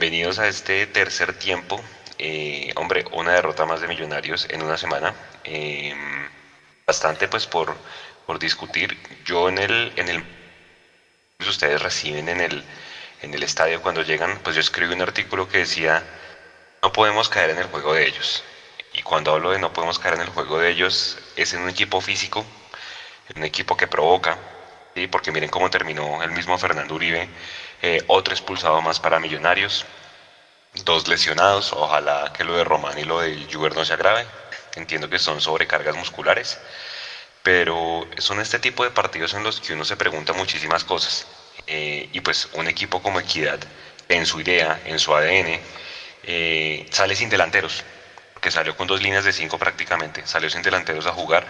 bienvenidos a este tercer tiempo. Eh, hombre, una derrota más de Millonarios en una semana. Eh, bastante pues por, por discutir. Yo en el, en el ustedes reciben en el, en el estadio cuando llegan, pues yo escribí un artículo que decía no podemos caer en el juego de ellos. Y cuando hablo de no podemos caer en el juego de ellos, es en un equipo físico, en un equipo que provoca, ¿sí? porque miren cómo terminó el mismo Fernando Uribe, eh, otro expulsado más para Millonarios, dos lesionados, ojalá que lo de Román y lo de Juber no se agrave, entiendo que son sobrecargas musculares, pero son este tipo de partidos en los que uno se pregunta muchísimas cosas, eh, y pues un equipo como Equidad, en su idea, en su ADN, eh, sale sin delanteros, que salió con dos líneas de cinco prácticamente, salió sin delanteros a jugar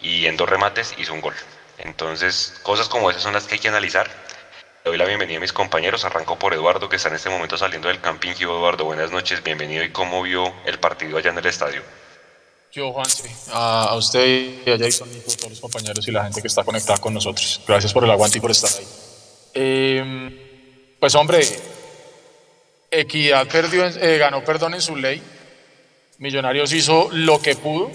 y en dos remates hizo un gol. Entonces, cosas como esas son las que hay que analizar. Le doy la bienvenida a mis compañeros, arranco por Eduardo, que está en este momento saliendo del camping. Eduardo, buenas noches, bienvenido y cómo vio el partido allá en el estadio. Yo, Juan, a, a, usted y a Jason y a todos los compañeros y la gente que está conectada con nosotros. Gracias por el aguante y por estar ahí. Eh, pues hombre, Equidad perdió, eh, ganó perdón en su ley. Millonarios hizo lo que pudo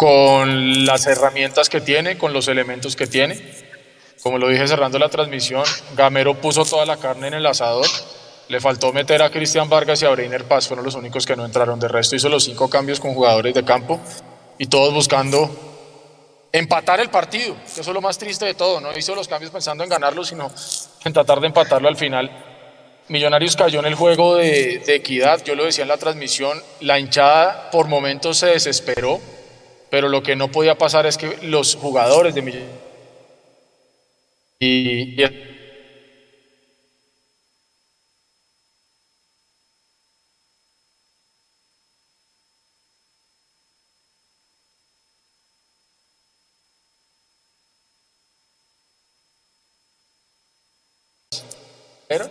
con las herramientas que tiene, con los elementos que tiene. Como lo dije cerrando la transmisión, Gamero puso toda la carne en el asador. Le faltó meter a Cristian Vargas y a Breiner Paz, fueron los únicos que no entraron. De resto hizo los cinco cambios con jugadores de campo y todos buscando empatar el partido, eso es lo más triste de todo. No hizo los cambios pensando en ganarlo, sino en tratar de empatarlo al final Millonarios cayó en el juego de, equidad, yo lo decía en la transmisión, la hinchada por momentos se desesperó, pero lo que no podía pasar es que los jugadores de Millonarios y, pero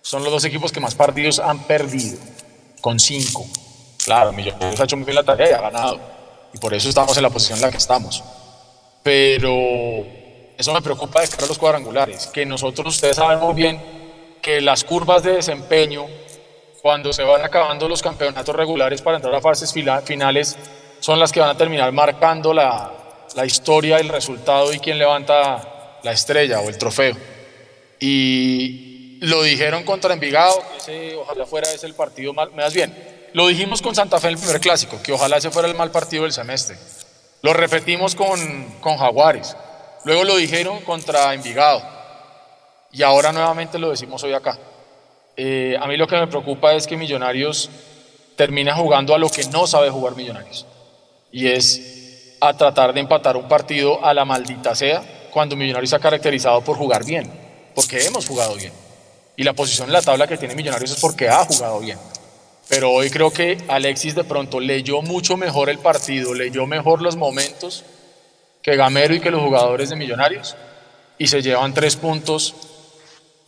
son los dos equipos que más partidos han perdido, con cinco. Claro, Millonarios ha hecho muy bien la tarea y ha ganado. Y por eso estamos en la posición en la que estamos. Pero eso me preocupa de cara a los cuadrangulares, que nosotros, ustedes sabemos bien que las curvas de desempeño, cuando se van acabando los campeonatos regulares para entrar a fases finales, son las que van a terminar marcando la, la historia, el resultado y quién levanta la estrella o el trofeo. Y, lo dijeron contra Envigado, que ese ojalá fuera ese el partido me das bien. Lo dijimos con Santa Fe en el primer clásico, que ojalá ese fuera el mal partido del semestre. Lo repetimos con, con Jaguares. Luego lo dijeron contra Envigado. Y ahora nuevamente lo decimos hoy acá. Eh, a mí lo que me preocupa es que Millonarios termina jugando a lo que no sabe jugar Millonarios. Y es a tratar de empatar un partido a la maldita sea cuando Millonarios se ha caracterizado por jugar bien, porque hemos jugado bien. Y la posición en la tabla que tiene Millonarios es porque ha jugado bien. Pero hoy creo que Alexis de pronto leyó mucho mejor el partido, leyó mejor los momentos que Gamero y que los jugadores de Millonarios y se llevan tres puntos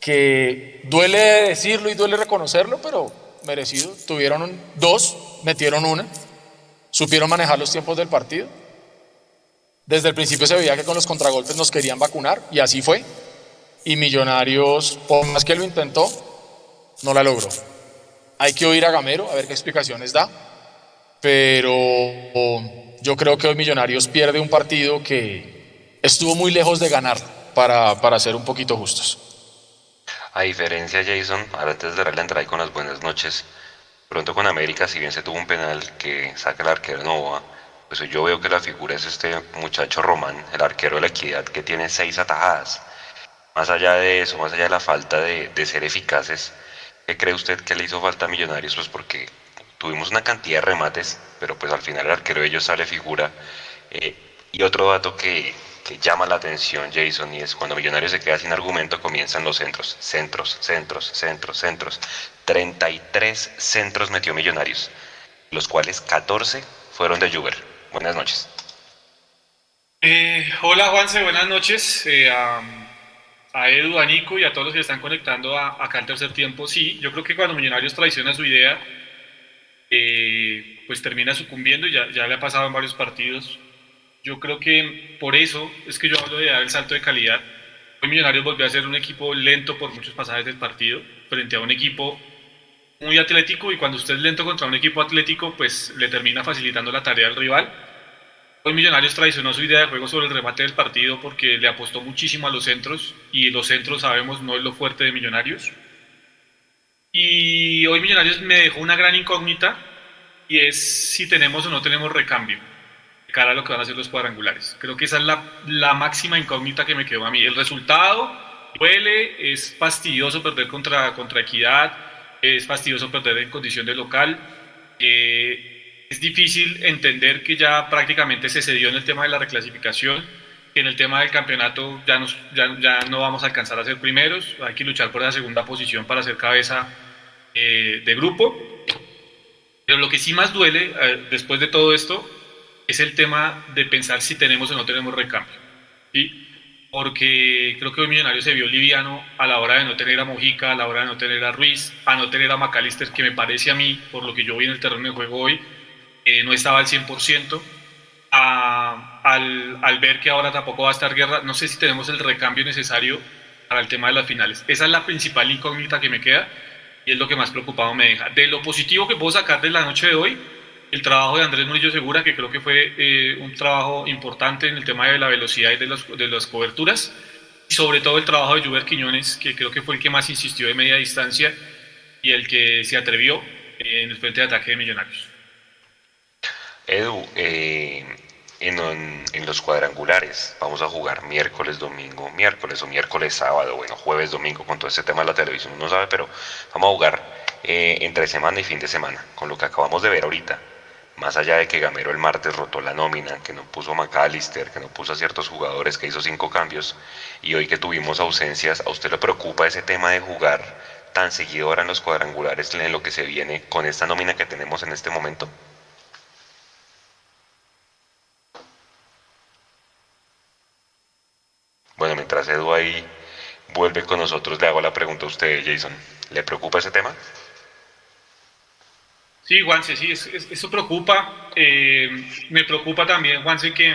que duele decirlo y duele reconocerlo, pero merecido. Tuvieron dos, metieron una, supieron manejar los tiempos del partido. Desde el principio se veía que con los contragolpes nos querían vacunar y así fue y Millonarios, por más que lo intentó, no la logró. Hay que oír a Gamero a ver qué explicaciones da, pero yo creo que hoy Millonarios pierde un partido que estuvo muy lejos de ganar, para, para ser un poquito justos. A diferencia, Jason, antes de darle la entrada con las buenas noches, pronto con América, si bien se tuvo un penal que saca el arquero Nova, pues yo veo que la figura es este muchacho Román, el arquero de la equidad, que tiene seis atajadas más allá de eso, más allá de la falta de, ser eficaces, ¿qué cree usted que le hizo falta a Millonarios? Pues porque tuvimos una cantidad de remates, pero pues al final el arquero de ellos sale figura. Eh, y otro dato que, llama la atención, Jason, y es cuando Millonarios se queda sin argumento, comienzan los centros, centros, centros, centros, centros. 33 centros metió Millonarios, los cuales 14 fueron de Juber. Buenas noches. Eh, hola Juanse, buenas noches. Eh, a Edu, a Nico y a todos los que están conectando acá al tercer tiempo, sí, yo creo que cuando Millonarios traiciona su idea, eh, pues termina sucumbiendo y ya, ya, le ha pasado en varios partidos. Yo creo que por eso es que yo hablo de dar el salto de calidad. Hoy Millonarios volvió a ser un equipo lento por muchos pasajes del partido, frente a un equipo muy atlético y cuando usted es lento contra un equipo atlético, pues le termina facilitando la tarea al rival. Hoy Millonarios traicionó su idea de juego sobre el remate del partido porque le apostó muchísimo a los centros y los centros sabemos no es lo fuerte de Millonarios. Y hoy Millonarios me dejó una gran incógnita y es si tenemos o no tenemos recambio cara a lo que van a ser los cuadrangulares. Creo que esa es la, la máxima incógnita que me quedó a mí. El resultado duele, es fastidioso perder contra, contra Equidad, es fastidioso perder en condición de local. Eh, es difícil entender que ya prácticamente se cedió en el tema de la reclasificación, que en el tema del campeonato ya, nos, ya, ya no vamos a alcanzar a ser primeros, hay que luchar por la segunda posición para ser cabeza eh, de grupo. Pero lo que sí más duele eh, después de todo esto es el tema de pensar si tenemos o no tenemos recambio. ¿sí? Porque creo que hoy Millonario se vio liviano a la hora de no tener a Mojica, a la hora de no tener a Ruiz, a no tener a McAllister, que me parece a mí, por lo que yo vi en el terreno de juego hoy, eh, no estaba al 100%. A, al, al, ver que ahora tampoco va a estar guerra, no sé si tenemos el recambio necesario para el tema de las finales. Esa es la principal incógnita que me queda y es lo que más preocupado me deja. De lo positivo que puedo sacar de la noche de hoy, el trabajo de Andrés Murillo Segura, que creo que fue eh, un trabajo importante en el tema de la velocidad y de, los, de las coberturas, y sobre todo el trabajo de Juber Quiñones, que creo que fue el que más insistió de media distancia y el que se atrevió en el frente de ataque de Millonarios. Edu, eh, en, los cuadrangulares vamos a jugar miércoles, domingo, miércoles o miércoles, sábado, bueno, jueves, domingo, con todo este tema de la televisión, uno sabe, pero vamos a jugar eh, entre semana y fin de semana, con lo que acabamos de ver ahorita. Más allá de que Gamero el martes rotó la nómina, que no puso a McAllister, que no puso a ciertos jugadores, que hizo cinco cambios, y hoy que tuvimos ausencias, ¿a usted le preocupa ese tema de jugar tan seguido ahora en los cuadrangulares en lo que se viene con esta nómina que tenemos en este momento? Bueno, Edu ahí vuelve con nosotros, le hago la pregunta a usted, Jason. ¿Le preocupa ese tema? Sí, Juanse, sí, eso preocupa. Eh, me preocupa también, Juanse, que,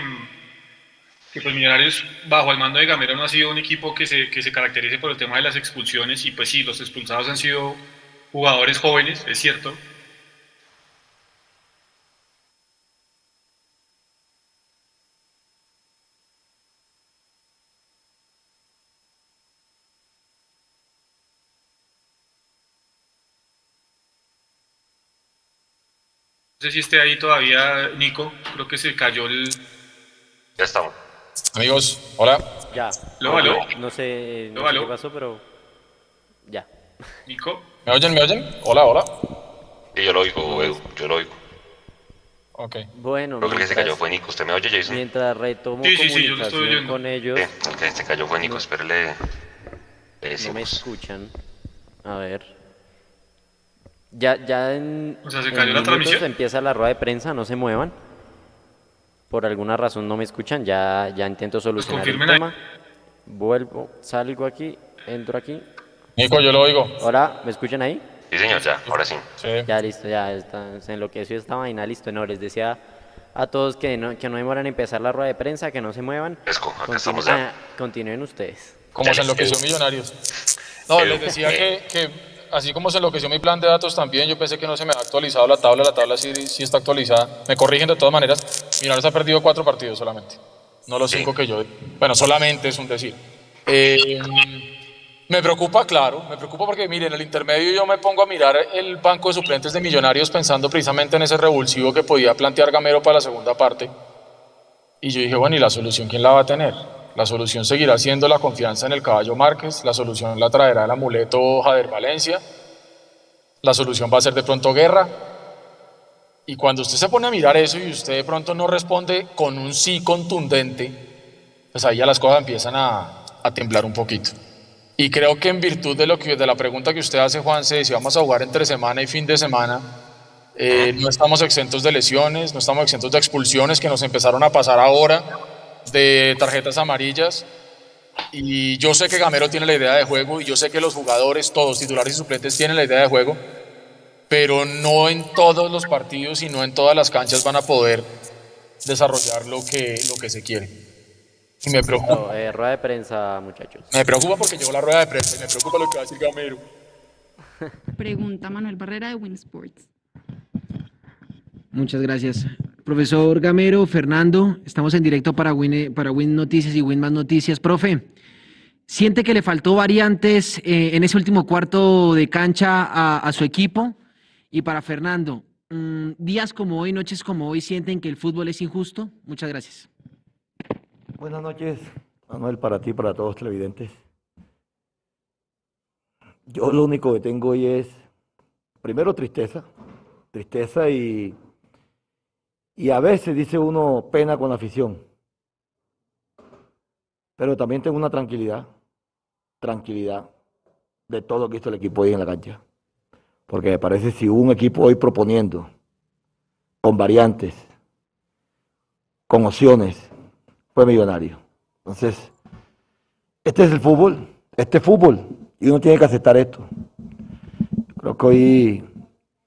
que pues Millonarios, bajo el mando de Gamero, no ha sido un equipo que se, que se caracterice por el tema de las expulsiones. Y pues sí, los expulsados han sido jugadores jóvenes, es cierto, No sé si esté ahí todavía, Nico. Creo que se cayó el. Ya estamos. Amigos, hola. Ya. ¿Lo aló? No sé, no ¿Lo sé qué pasó, pero. Ya. Nico. ¿Me oyen? ¿Me oyen? Hola, hola. Sí, yo lo oigo, Edu, yo lo oigo. Ok. Bueno, Creo que el que se cayó mientras, fue Nico. ¿Usted me oye, Jason? mientras retomo Sí, sí, sí, yo lo estoy comunicación oyendo. con ellos, Sí, el que se cayó fue Nico. Espérele. Le no me escuchan. A ver. Ya, ya en, O sea, ¿se en cayó la minutos transmisión? empieza la rueda de prensa, no se muevan. Por alguna razón no me escuchan, ya, ya intento solucionar el ahí. tema. Vuelvo, salgo aquí, entro aquí. Nico, yo lo oigo. Hola, ¿me escuchan ahí? Sí, señor, ya, ahora sí. Sí. Ya listo, ya está, se enloqueció esta vaina, listo. No, les decía a todos que no, que no demoran en empezar la rueda de prensa, que no se muevan. Fresco, acá Continúen- estamos ya. ah, continúen ustedes. Como se enloqueció. Millonarios. No, Edu. les decía que, que así como se enloqueció mi plan de datos también, yo pensé que no se me ha actualizado la tabla, la tabla sí, sí está actualizada. Me corrigen de todas maneras. Millonarios ha perdido cuatro partidos solamente, no los cinco que yo... Bueno, solamente es un decir. Eh, me preocupa, claro, me preocupa porque, miren, en el intermedio yo me pongo a mirar el banco de suplentes de Millonarios pensando precisamente en ese revulsivo que podía plantear Gamero para la segunda parte. Y yo dije, bueno, ¿y la solución quién la va a tener? La solución seguirá siendo la confianza en el caballo Márquez, la solución la traerá el amuleto Jader Valencia, la solución va a ser de pronto guerra. Y cuando usted se pone a mirar eso y usted de pronto no responde con un sí contundente, pues ahí ya las cosas empiezan a, temblar un poquito. Y creo que en virtud de, lo que, de la pregunta que usted hace, Juanse, de si vamos a jugar entre semana y fin de semana, eh, no estamos exentos de lesiones, no estamos exentos de expulsiones que nos empezaron a pasar ahora, de tarjetas amarillas. Y yo sé que Gamero tiene la idea de juego y yo sé que los jugadores, todos titulares y suplentes, tienen la idea de juego, pero no en todos los partidos y no en todas las canchas van a poder desarrollar lo que, lo que se quiere. Y me preocupa. No, eh, rueda de prensa, muchachos. Me preocupa porque llegó la rueda de prensa y me preocupa lo que va a decir Gamero. Pregunta Manuel Barrera de Winsports. Muchas gracias. Profesor Gamero, Fernando, estamos en directo para Win, para Win Noticias y Win Más Noticias. Profe, ¿siente que le faltó variantes eh, en ese último cuarto de cancha a, a su equipo? Y para Fernando, mm, días como hoy, noches como hoy, ¿sienten que el fútbol es injusto? Muchas gracias. Buenas noches, Manuel, para ti, para todos los televidentes. Yo lo único que tengo hoy es, primero, tristeza, tristeza y, y a veces dice uno pena con la afición, pero también tengo una tranquilidad, tranquilidad de todo lo que hizo el equipo hoy en la cancha. Porque me parece si un equipo hoy proponiendo, con variantes, con opciones, fue millonario. Entonces, este es el fútbol, este es fútbol, y uno tiene que aceptar esto. Creo que hoy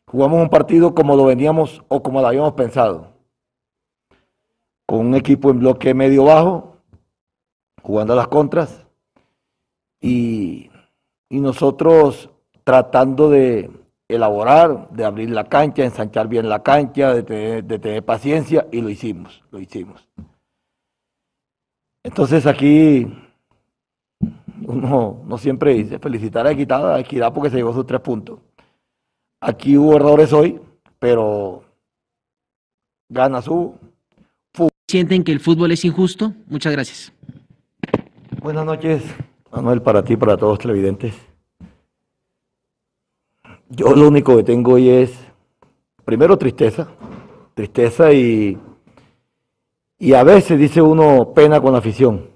jugamos un partido como lo veníamos o como lo habíamos pensado. Con un equipo en bloque medio bajo, jugando a las contras, y, y nosotros tratando de elaborar, de abrir la cancha, ensanchar bien la cancha, de tener, paciencia, y lo hicimos, lo hicimos. Entonces aquí uno no siempre dice felicitar a Equidad, a Equidad porque se llevó sus tres puntos. Aquí hubo errores hoy, pero gana su. ¿Sienten que el fútbol es injusto? Muchas gracias. Buenas noches, Manuel, para ti, para todos los televidentes. Yo lo único que tengo hoy es, primero, tristeza, tristeza y, y a veces dice uno pena con la afición,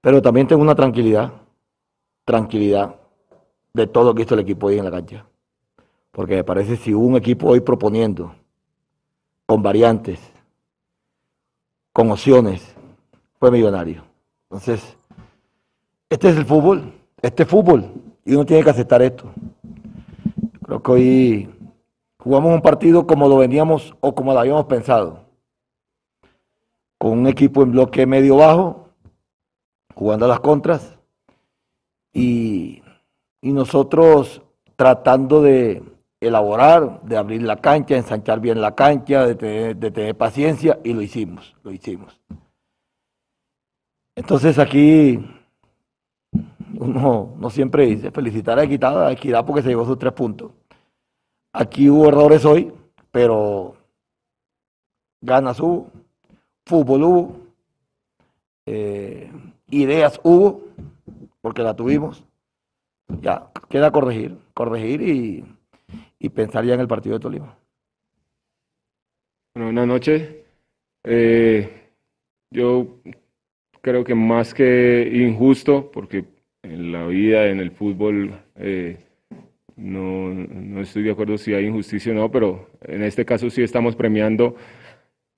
pero también tengo una tranquilidad, tranquilidad de todo lo que hizo el equipo hoy en la cancha. Porque me parece si un equipo hoy proponiendo, con variantes, con opciones, fue millonario. Entonces, este es el fútbol, este es fútbol, y uno tiene que aceptar esto. Creo que hoy jugamos un partido como lo veníamos o como lo habíamos pensado. Con un equipo en bloque medio bajo, jugando a las contras, y, y nosotros tratando de elaborar, de abrir la cancha, ensanchar bien la cancha, de tener, de tener paciencia, y lo hicimos, lo hicimos. Entonces aquí uno no siempre dice felicitar a Equidad, a Equidad porque se llevó sus tres puntos. Aquí hubo errores hoy, pero ganas hubo, fútbol hubo, eh, ideas hubo, porque la tuvimos. Ya, queda corregir, corregir y, y pensar ya en el partido de Tolima. Bueno, buenas noches. Eh, yo creo que más que injusto, porque en la vida, en el fútbol, eh, no, no, estoy de acuerdo si hay injusticia o no, pero en este caso sí estamos premiando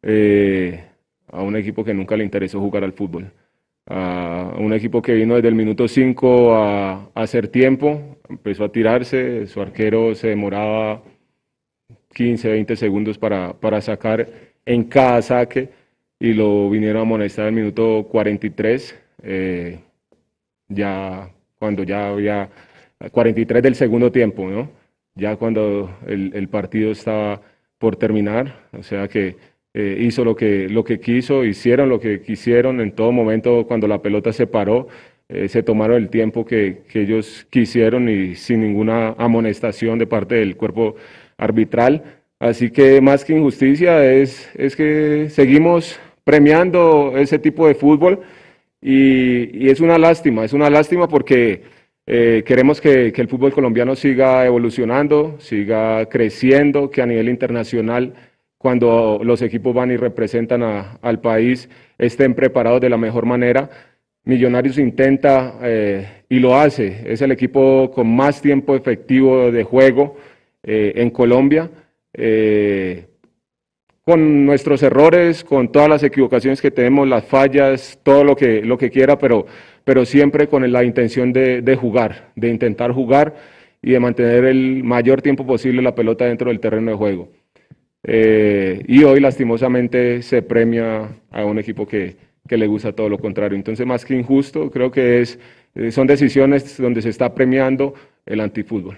eh, a un equipo que nunca le interesó jugar al fútbol. A un equipo que vino desde el minuto 5 a, a hacer tiempo, empezó a tirarse, su arquero se demoraba 15, 20 segundos para, para sacar en cada saque y lo vinieron a amonestar el minuto 43, eh, ya cuando ya había 43 del segundo tiempo, ¿no? Ya cuando el, el partido estaba por terminar, o sea que eh, hizo lo que, lo que quiso, hicieron lo que quisieron en todo momento cuando la pelota se paró, eh, se tomaron el tiempo que, que ellos quisieron y sin ninguna amonestación de parte del cuerpo arbitral. Así que más que injusticia es, es que seguimos premiando ese tipo de fútbol y, es una lástima, es una lástima porque eh, queremos que, que, el fútbol colombiano siga evolucionando, siga creciendo, que a nivel internacional, cuando los equipos van y representan a, al país, estén preparados de la mejor manera. Millonarios intenta eh, y lo hace, es el equipo con más tiempo efectivo de juego eh, en Colombia. Eh, con nuestros errores, con todas las equivocaciones que tenemos, las fallas, todo lo que, lo que quiera, pero, pero siempre con la intención de, de, jugar, de intentar jugar y de mantener el mayor tiempo posible la pelota dentro del terreno de juego. Eh, y hoy lastimosamente se premia a un equipo que, que le gusta todo lo contrario. Entonces, más que injusto, creo que es, eh, son decisiones donde se está premiando el antifútbol.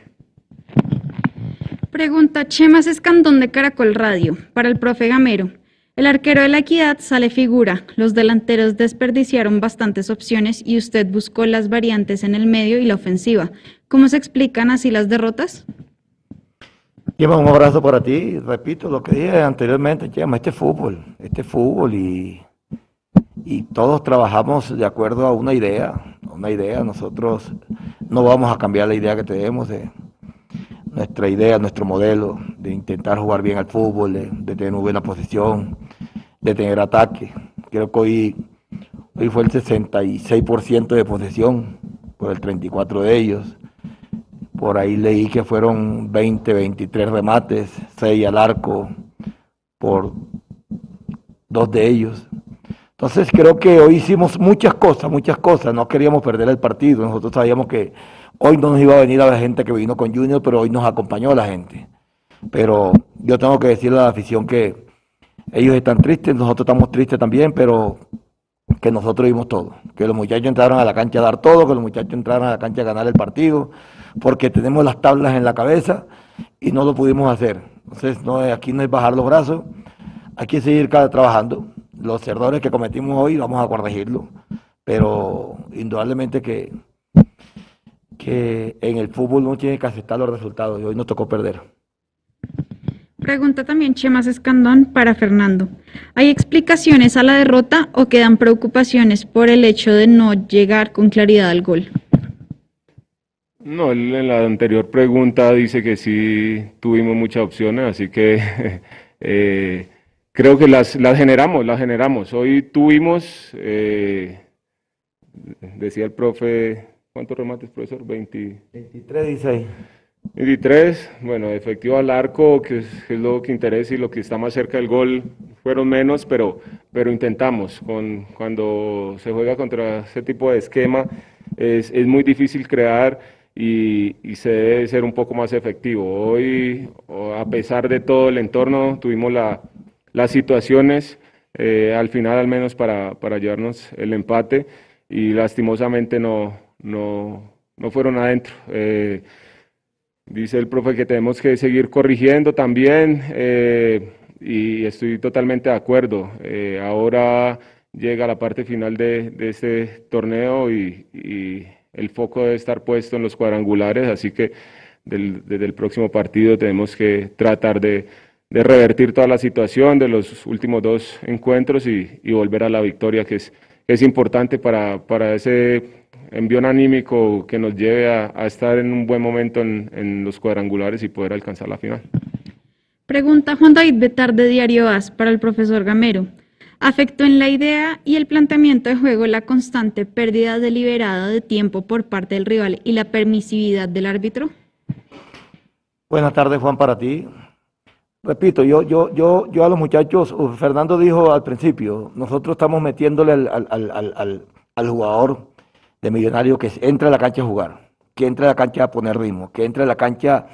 Pregunta Chemas Escandón de Caracol Radio para el profe Gamero. El arquero de la equidad sale figura. Los delanteros desperdiciaron bastantes opciones y usted buscó las variantes en el medio y la ofensiva. ¿Cómo se explican así las derrotas? Chema, un abrazo para ti. Repito lo que dije anteriormente, Chema, este es fútbol, este es fútbol y, y todos trabajamos de acuerdo a una idea, una idea. Nosotros no vamos a cambiar la idea que tenemos de nuestra idea, nuestro modelo de intentar jugar bien al fútbol, de, tener buena posición, de tener ataque. Creo que hoy, hoy fue el 66% de posesión por el 34% de ellos. Por ahí leí que fueron 20, 23 remates, 6 al arco por dos de ellos. Entonces creo que hoy hicimos muchas cosas, muchas cosas. No queríamos perder el partido. Nosotros sabíamos que hoy no nos iba a venir a la gente que vino con Junior, pero hoy nos acompañó la gente. Pero yo tengo que decirle a la afición que ellos están tristes, nosotros estamos tristes también, pero que nosotros vimos todo, que los muchachos entraron a la cancha a dar todo, que los muchachos entraron a la cancha a ganar el partido, porque tenemos las tablas en la cabeza y no lo pudimos hacer. Entonces, no, aquí no es bajar los brazos, hay que seguir trabajando. Los errores que cometimos hoy vamos a corregirlo, pero indudablemente que, que en el fútbol no tiene que aceptar los resultados y hoy nos tocó perder. Pregunta también Chemas Escandón para Fernando. ¿Hay explicaciones a la derrota o quedan preocupaciones por el hecho de no llegar con claridad al gol? No, en la anterior pregunta dice que sí tuvimos muchas opciones, así que eh, creo que las, las generamos, las generamos. Hoy tuvimos, eh, decía el profe, ¿cuántos remates, profesor? 20, 23, 16. 23, bueno, efectivo al arco, que es, que es, lo que interesa y lo que está más cerca del gol, fueron menos, pero, pero intentamos. Con, cuando se juega contra ese tipo de esquema, es, es muy difícil crear y, se debe ser un poco más efectivo. Hoy, a pesar de todo el entorno, tuvimos la, las situaciones, eh, al final al menos para, para llevarnos el empate, y lastimosamente no, no, no fueron adentro. Eh, Dice el profe que tenemos que seguir corrigiendo también eh, y estoy totalmente de acuerdo. Ahora llega la parte final de, de este torneo y, el foco debe estar puesto en los cuadrangulares, así que desde el próximo partido tenemos que tratar de, revertir toda la situación de los últimos dos encuentros y, volver a la victoria, que es, importante para, ese envío anímico que nos lleve a, estar en un buen momento en, en, los cuadrangulares y poder alcanzar la final. Pregunta Juan David Betar de Diario AS para el profesor Gamero. ¿Afectó en la idea y el planteamiento de juego la constante pérdida deliberada de tiempo por parte del rival y la permisividad del árbitro? Buenas tardes, Juan, para ti. Repito, yo, yo, yo, yo a los muchachos, Fernando dijo al principio, nosotros estamos metiéndole al, al, al, al jugador de millonario que entre a la cancha a jugar, que entre a la cancha a poner ritmo, que entre a la cancha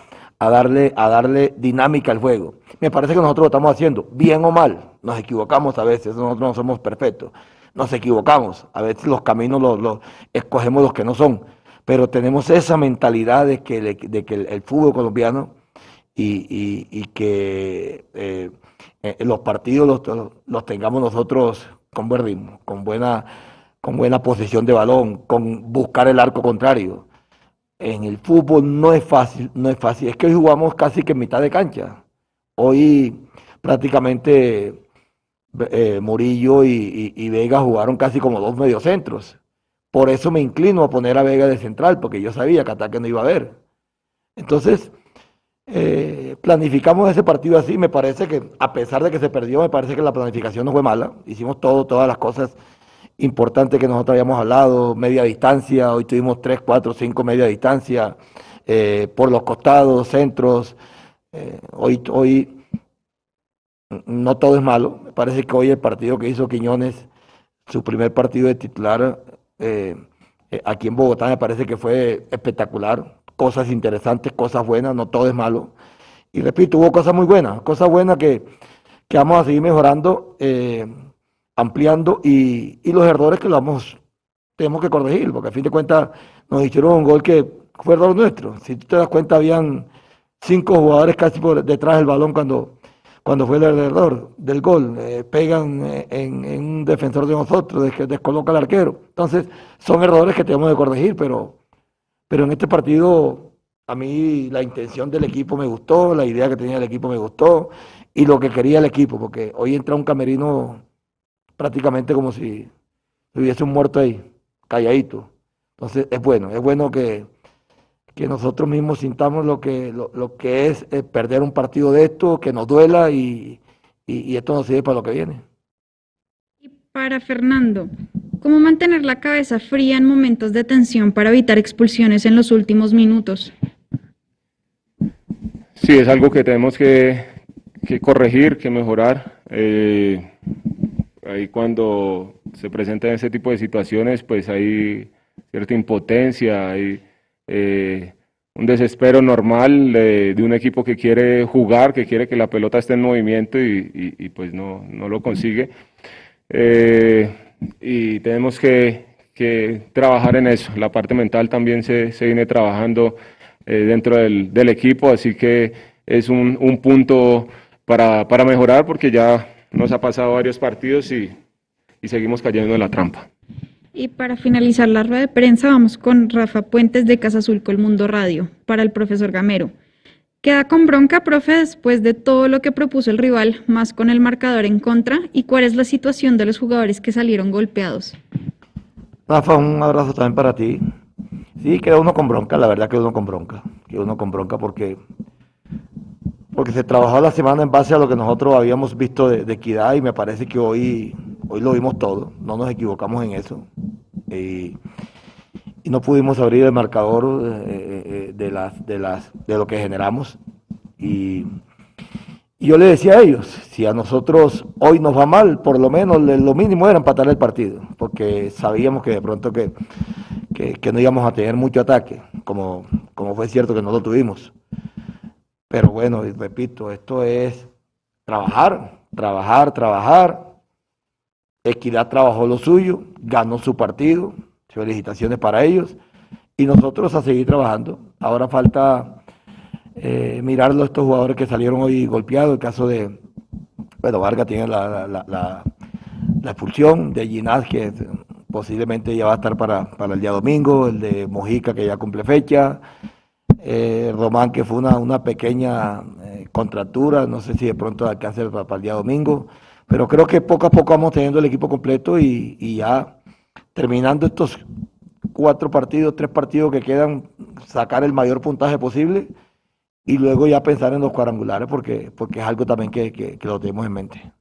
a darle, a darle dinámica al juego. Me parece que nosotros lo estamos haciendo, bien o mal, nos equivocamos a veces, nosotros no somos perfectos, nos equivocamos, a veces los caminos los, escogemos los que no son, pero tenemos esa mentalidad de que, de que el, el fútbol colombiano y, y, que eh, eh, los partidos los, los tengamos nosotros con buen ritmo, con buena con buena posesión de balón, con buscar el arco contrario. En el fútbol no es fácil, no es fácil. Es que hoy jugamos casi que en mitad de cancha. Hoy prácticamente eh, Murillo y, Vega jugaron casi como dos mediocentros. Por eso me inclino a poner a Vega de central, porque yo sabía que ataque no iba a haber. Entonces, eh, planificamos ese partido así. Me parece que, a pesar de que se perdió, me parece que la planificación no fue mala. Hicimos todo, todas las cosas importante que nosotros habíamos hablado, media distancia, hoy tuvimos 3, 4, 5 media distancia, eh, por los costados, centros, eh, hoy, hoy no todo es malo, me parece que hoy el partido que hizo Quiñones, su primer partido de titular eh, aquí en Bogotá me parece que fue espectacular, cosas interesantes, cosas buenas, no todo es malo, y repito, hubo cosas muy buenas, cosas buenas que, que vamos a seguir mejorando ampliando y, los errores que vamos, tenemos que corregir, porque a fin de cuentas nos hicieron un gol que fue error nuestro. Si tú te das cuenta, habían cinco jugadores casi por detrás del balón cuando, cuando fue el error del gol. Eh, pegan eh, en, en, un defensor de nosotros, que descoloca al arquero. Entonces, son errores que tenemos que corregir, pero, pero en este partido a mí la intención del equipo me gustó, la idea que tenía el equipo me gustó y lo que quería el equipo, porque hoy entra un camerino prácticamente como si hubiese un muerto ahí, calladito. Entonces es bueno, es bueno que, que nosotros mismos sintamos lo que, lo, lo que es eh, perder un partido de esto, que nos duela y, y, y esto nos sirve para lo que viene. Y para Fernando, ¿cómo mantener la cabeza fría en momentos de tensión para evitar expulsiones en los últimos minutos? Sí, es algo que tenemos que, que corregir, que mejorar. Eh, ahí cuando se presentan ese tipo de situaciones, pues hay cierta impotencia, hay eh, un desespero normal de, un equipo que quiere jugar, que quiere que la pelota esté en movimiento y, pues no, no, lo consigue. Eh, y tenemos que, que, trabajar en eso. La parte mental también se, se viene trabajando eh, dentro del, del, equipo, así que es un, un punto para, para mejorar porque ya nos ha pasado varios partidos y, y seguimos cayendo en la trampa. Y para finalizar la rueda de prensa, vamos con Rafa Puentes de Casa Azul Colmundo Radio, para el profesor Gamero. ¿Queda con bronca, profe, después de todo lo que propuso el rival, más con el marcador en contra? ¿Y cuál es la situación de los jugadores que salieron golpeados? Rafa, un abrazo también para ti. Sí, queda uno con bronca, la verdad queda uno con bronca. Queda uno con bronca porque porque se trabajó la semana en base a lo que nosotros habíamos visto de, equidad y me parece que hoy, hoy lo vimos todo, no nos equivocamos en eso. Y, no pudimos abrir el marcador eh, de, las, de, las, de lo que generamos. Y, yo le decía a ellos, si a nosotros hoy nos va mal, por lo menos lo mínimo era empatar el partido, porque sabíamos que de pronto que, que, que no íbamos a tener mucho ataque, como, como fue cierto que no lo tuvimos. Pero bueno, y repito, esto es trabajar, trabajar, trabajar. Equidad trabajó lo suyo, ganó su partido, felicitaciones para ellos. Y nosotros a seguir trabajando. Ahora falta eh, mirarlo a estos jugadores que salieron hoy golpeados. El caso de, bueno, Vargas tiene la, la, expulsión de Ginás, que posiblemente ya va a estar para, para el día domingo. El de Mojica, que ya cumple fecha eh, Román, que fue una, una pequeña eh, contractura, no sé si de pronto alcance para, para, el día domingo, pero creo que poco a poco vamos teniendo el equipo completo y, y, ya terminando estos cuatro partidos, tres partidos que quedan, sacar el mayor puntaje posible y luego ya pensar en los cuadrangulares porque, porque es algo también que, que, que lo tenemos en mente.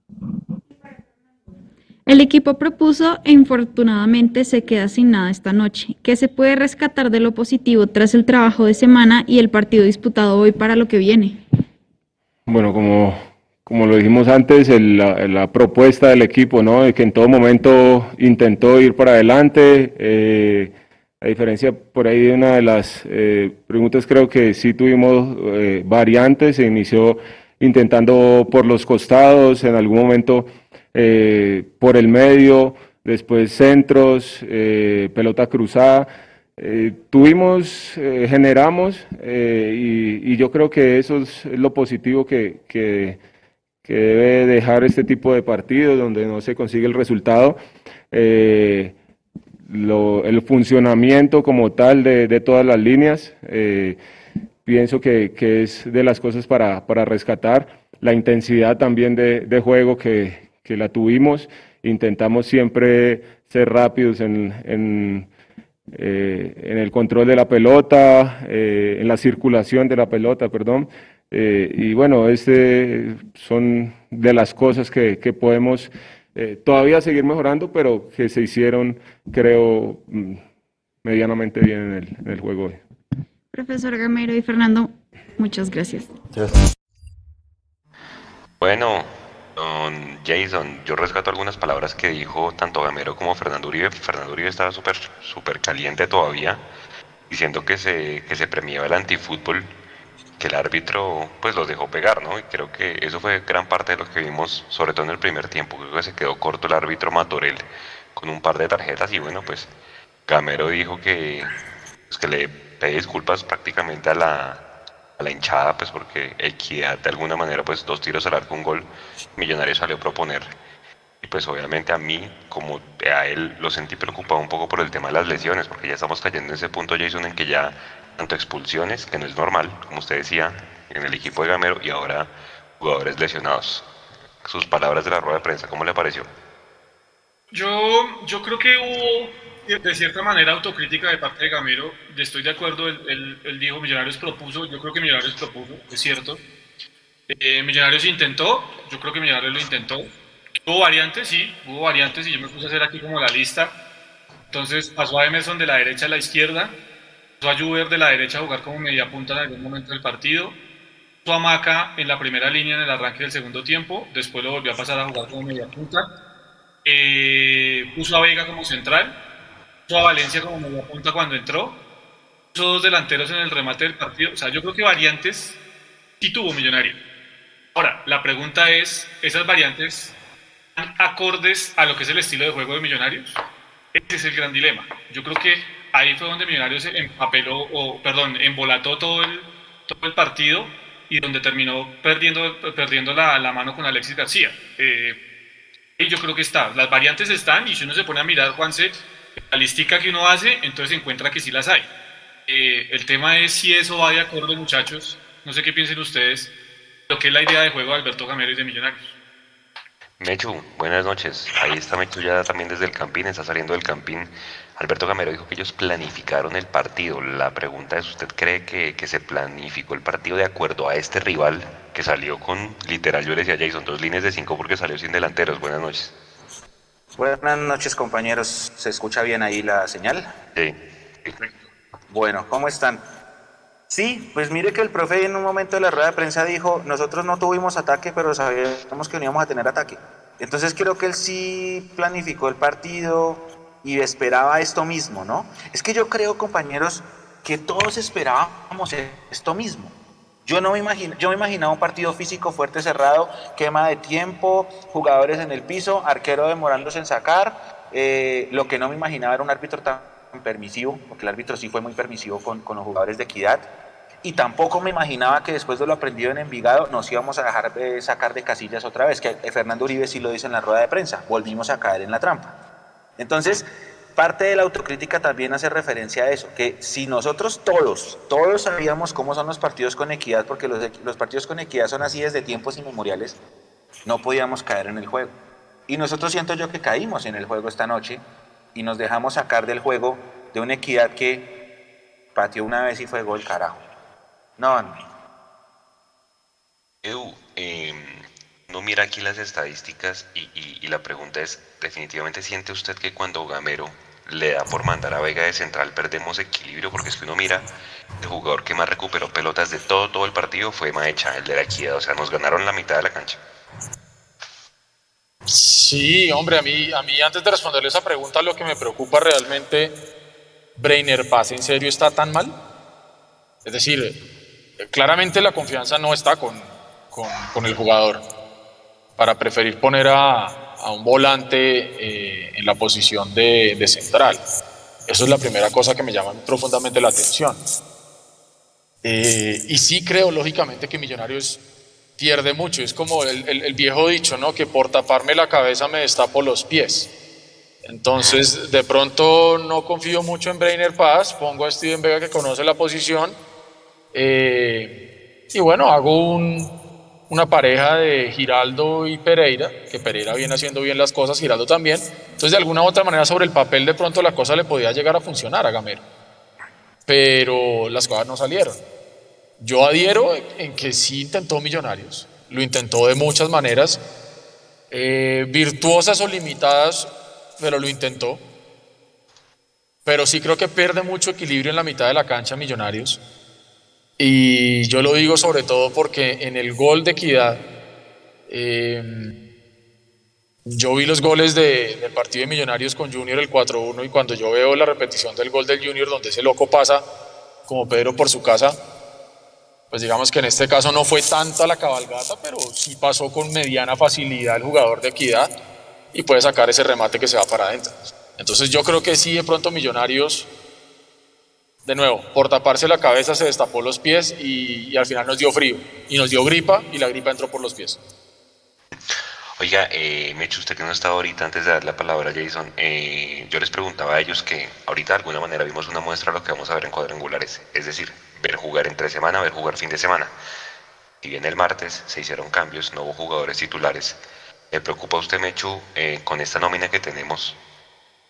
El equipo propuso e infortunadamente se queda sin nada esta noche. ¿Qué se puede rescatar de lo positivo tras el trabajo de semana y el partido disputado hoy para lo que viene? Bueno, como, como lo dijimos antes, la, propuesta del equipo, ¿no? De que en todo momento intentó ir para adelante. Eh, a diferencia por ahí de una de las eh, preguntas, creo que sí tuvimos eh, variantes. Se inició intentando por los costados, en algún momento eh, por el medio, después centros, eh, pelota cruzada. Eh, tuvimos, generamos y, y, yo creo que eso es lo positivo que, que, que, debe dejar este tipo de partidos donde no se consigue el resultado. Lo, el funcionamiento como tal de, de todas las líneas, pienso que, que, es de las cosas para, para rescatar. La intensidad también de, de juego que, que la tuvimos. Intentamos siempre ser rápidos en, en, eh, en el control de la pelota, eh, en la circulación de la pelota, perdón. Eh, y bueno, este son de las cosas que, que podemos eh, todavía seguir mejorando, pero que se hicieron, creo, mm, medianamente bien en el, en el juego hoy. Profesor Gamero y Fernando, muchas gracias. Bueno, Don Jason, yo rescato algunas palabras que dijo tanto Gamero como Fernando Uribe. Fernando Uribe estaba súper super caliente todavía, diciendo que se, que se premiaba el antifútbol, que el árbitro pues los dejó pegar, ¿no? Y creo que eso fue gran parte de lo que vimos, sobre todo en el primer tiempo. Creo que se quedó corto el árbitro Matorel con un par de tarjetas y bueno, pues Gamero dijo que, pues, que le pedí disculpas prácticamente a la, a la hinchada, pues porque Equidad de alguna manera, pues dos tiros al arco, un gol, Millonario salió a proponer. Y pues obviamente a mí, como a él, lo sentí preocupado un poco por el tema de las lesiones, porque ya estamos cayendo en ese punto, Jason, en que ya tanto expulsiones, que no es normal, como usted decía, en el equipo de Gamero, y ahora jugadores lesionados. Sus palabras de la rueda de prensa, ¿cómo le pareció? Yo, yo creo que hubo, de cierta manera, autocrítica de parte de Gamero. Estoy de acuerdo, él, dijo Millonarios propuso, yo creo que Millonarios propuso, es cierto. Eh, Millonarios intentó, yo creo que Millonarios lo intentó. Hubo variantes, sí, hubo variantes y yo me puse a hacer aquí como la lista. Entonces pasó a Emerson de la derecha a la izquierda, pasó a Juber de la derecha a jugar como media punta en algún momento del partido, pasó a Maca en la primera línea en el arranque del segundo tiempo, después lo volvió a pasar a jugar como media punta eh, puso a Vega como central, a Valencia como media punta cuando entró, puso dos delanteros en el remate del partido. O sea, yo creo que variantes sí tuvo Millonario. Ahora, la pregunta es, ¿esas variantes están acordes a lo que es el estilo de juego de Millonarios? Ese es el gran dilema. Yo creo que ahí fue donde Millonarios empapeló, o perdón, embolató todo el, todo el partido y donde terminó perdiendo, perdiendo la, la mano con Alexis García. Eh, y yo creo que está. Las variantes están y si uno se pone a mirar, Juanse, la listica que uno hace, entonces encuentra que sí las hay. Eh, el tema es si eso va de acuerdo, muchachos. No sé qué piensen ustedes. Lo que es la idea de juego de Alberto Gamero y de Millonarios. Mechu, buenas noches. Ahí está Mechu ya también desde el Campín, está saliendo del Campín. Alberto Gamero dijo que ellos planificaron el partido. La pregunta es, ¿usted cree que, que, se planificó el partido de acuerdo a este rival que salió con, literal, yo le decía Jason, dos líneas de cinco porque salió sin delanteros? Buenas noches. Buenas noches, compañeros. ¿Se escucha bien ahí la señal? Sí. Bueno, ¿cómo están? Sí, pues mire que el profe en un momento de la rueda de prensa dijo, nosotros no tuvimos ataque, pero sabíamos que no íbamos a tener ataque. Entonces creo que él sí planificó el partido y esperaba esto mismo, ¿no? Es que yo creo, compañeros, que todos esperábamos esto mismo. Yo no me imagino, yo me imaginaba un partido físico fuerte, cerrado, quema de tiempo, jugadores en el piso, arquero demorándose en sacar. Eh, lo que no me imaginaba era un árbitro tan permisivo, porque el árbitro sí fue muy permisivo con, con los jugadores de equidad y tampoco me imaginaba que después de lo aprendido en Envigado nos íbamos a dejar de sacar de casillas otra vez, que Fernando Uribe sí lo dice en la rueda de prensa, volvimos a caer en la trampa. Entonces, parte de la autocrítica también hace referencia a eso, que si nosotros todos, todos sabíamos cómo son los partidos con equidad, porque los, los partidos con equidad son así desde tiempos inmemoriales, no podíamos caer en el juego. Y nosotros siento yo que caímos en el juego esta noche y nos dejamos sacar del juego de una equidad que pateó una vez y fue gol carajo. No, no. Em, no mira aquí las estadísticas y, la pregunta es, ¿definitivamente siente usted que cuando Gamero le da por mandar a Vega de central perdemos equilibrio? Porque que uno mira, el jugador que más recuperó pelotas de todo, todo el partido fue Maecha, el de la equidad, o sea, nos ganaron la mitad de la cancha. Sí, hombre, a mí, a mí antes de responderle esa pregunta, lo que me preocupa realmente, Breiner Paz, ¿en serio está tan mal? Es decir, claramente la confianza no está con, con, el jugador para preferir poner a, a un volante eh, en la posición de, central. Eso es la primera cosa que me llama profundamente la atención. Eh, y sí creo, lógicamente, que Millonarios pierde mucho. Es como el, viejo dicho, ¿no? Que por taparme la cabeza me destapo los pies. Entonces, de pronto no confío mucho en Brainer Paz, pongo a Steven Vega que conoce la posición eh, y bueno, hago una pareja de Giraldo y Pereira, que Pereira viene haciendo bien las cosas, Giraldo también. Entonces, de alguna u otra manera, sobre el papel de pronto la cosa le podía llegar a funcionar a Gamero. Pero las cosas no salieron. Yo adhiero en que sí intentó Millonarios, lo intentó de muchas maneras, eh, virtuosas o limitadas, pero lo intentó. Pero sí creo que pierde mucho equilibrio en la mitad de la cancha Millonarios. Y yo lo digo sobre todo porque en el gol de equidad, em, yo vi los goles de, del partido de Millonarios con Junior el 4-1 y cuando yo veo la repetición del gol del Junior donde ese loco pasa como Pedro por su casa, pues digamos que en este caso no fue tanta la cabalgata, pero sí pasó con mediana facilidad el jugador de equidad y puede sacar ese remate que se va para adentro. Entonces yo creo que sí, de pronto Millonarios, de nuevo, por taparse la cabeza se destapó los pies y, al final nos dio frío y nos dio gripa y la gripa entró por los pies. Oiga, eh, Mecho, usted que no estaba ahorita antes de dar la palabra a Jason, eh, yo les preguntaba a ellos que ahorita de alguna manera vimos una muestra de lo que vamos a ver en cuadrangulares, es decir, ver jugar entre semana, ver jugar fin de semana. Y bien el martes se hicieron cambios, no hubo jugadores titulares. ¿Le preocupa a usted, Mechu, eh, con esta nómina que tenemos,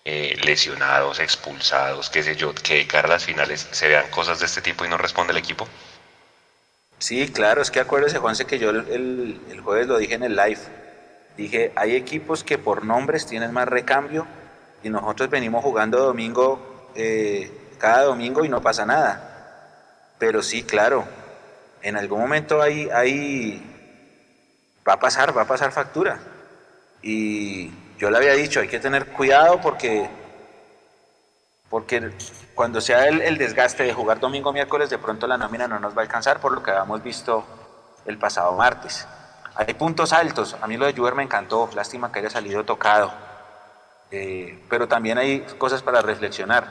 eh, lesionados, expulsados, qué sé yo, que de cara a las finales se vean cosas de este tipo y no responde el equipo? Sí, claro, es que acuérdese, Juanse, que yo el, jueves lo dije en el live. Dije, hay equipos que por nombres tienen más recambio y nosotros venimos jugando domingo, eh, cada domingo y no pasa nada. Pero sí, claro, en algún momento hay, hay, va a pasar, va a pasar factura. Y yo le había dicho, hay que tener cuidado porque, porque cuando sea el, desgaste de jugar domingo, miércoles, de pronto la nómina no nos va a alcanzar por lo que habíamos visto el pasado martes. Hay puntos altos, a mí lo de Juber me encantó, lástima que haya salido tocado, eh, pero también hay cosas para reflexionar.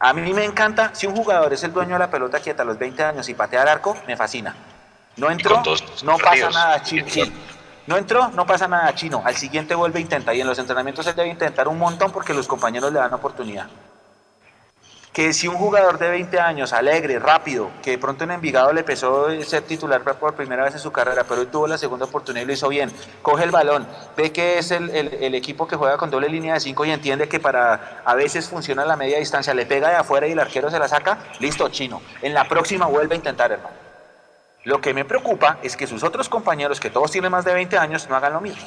A mí me encanta, si un jugador es el dueño de la pelota quieta a los 20 años y patea al arco, me fascina. No entró, no pasa nada, chino. No entró, no pasa nada, chino. Al siguiente vuelve a intentar y en los entrenamientos se debe intentar un montón porque los compañeros le dan oportunidad. Que si un jugador de 20 años, alegre, rápido, que de pronto en Envigado le pesó ser titular por primera vez en su carrera, pero hoy tuvo la segunda oportunidad y lo hizo bien, coge el balón, ve que es el, equipo que juega con doble línea de 5 y entiende que para a veces funciona la media distancia, le pega de afuera y el arquero se la saca, listo, chino. En la próxima vuelve a intentar, hermano. Lo que me preocupa es que sus otros compañeros, que todos tienen más de 20 años, no hagan lo mismo.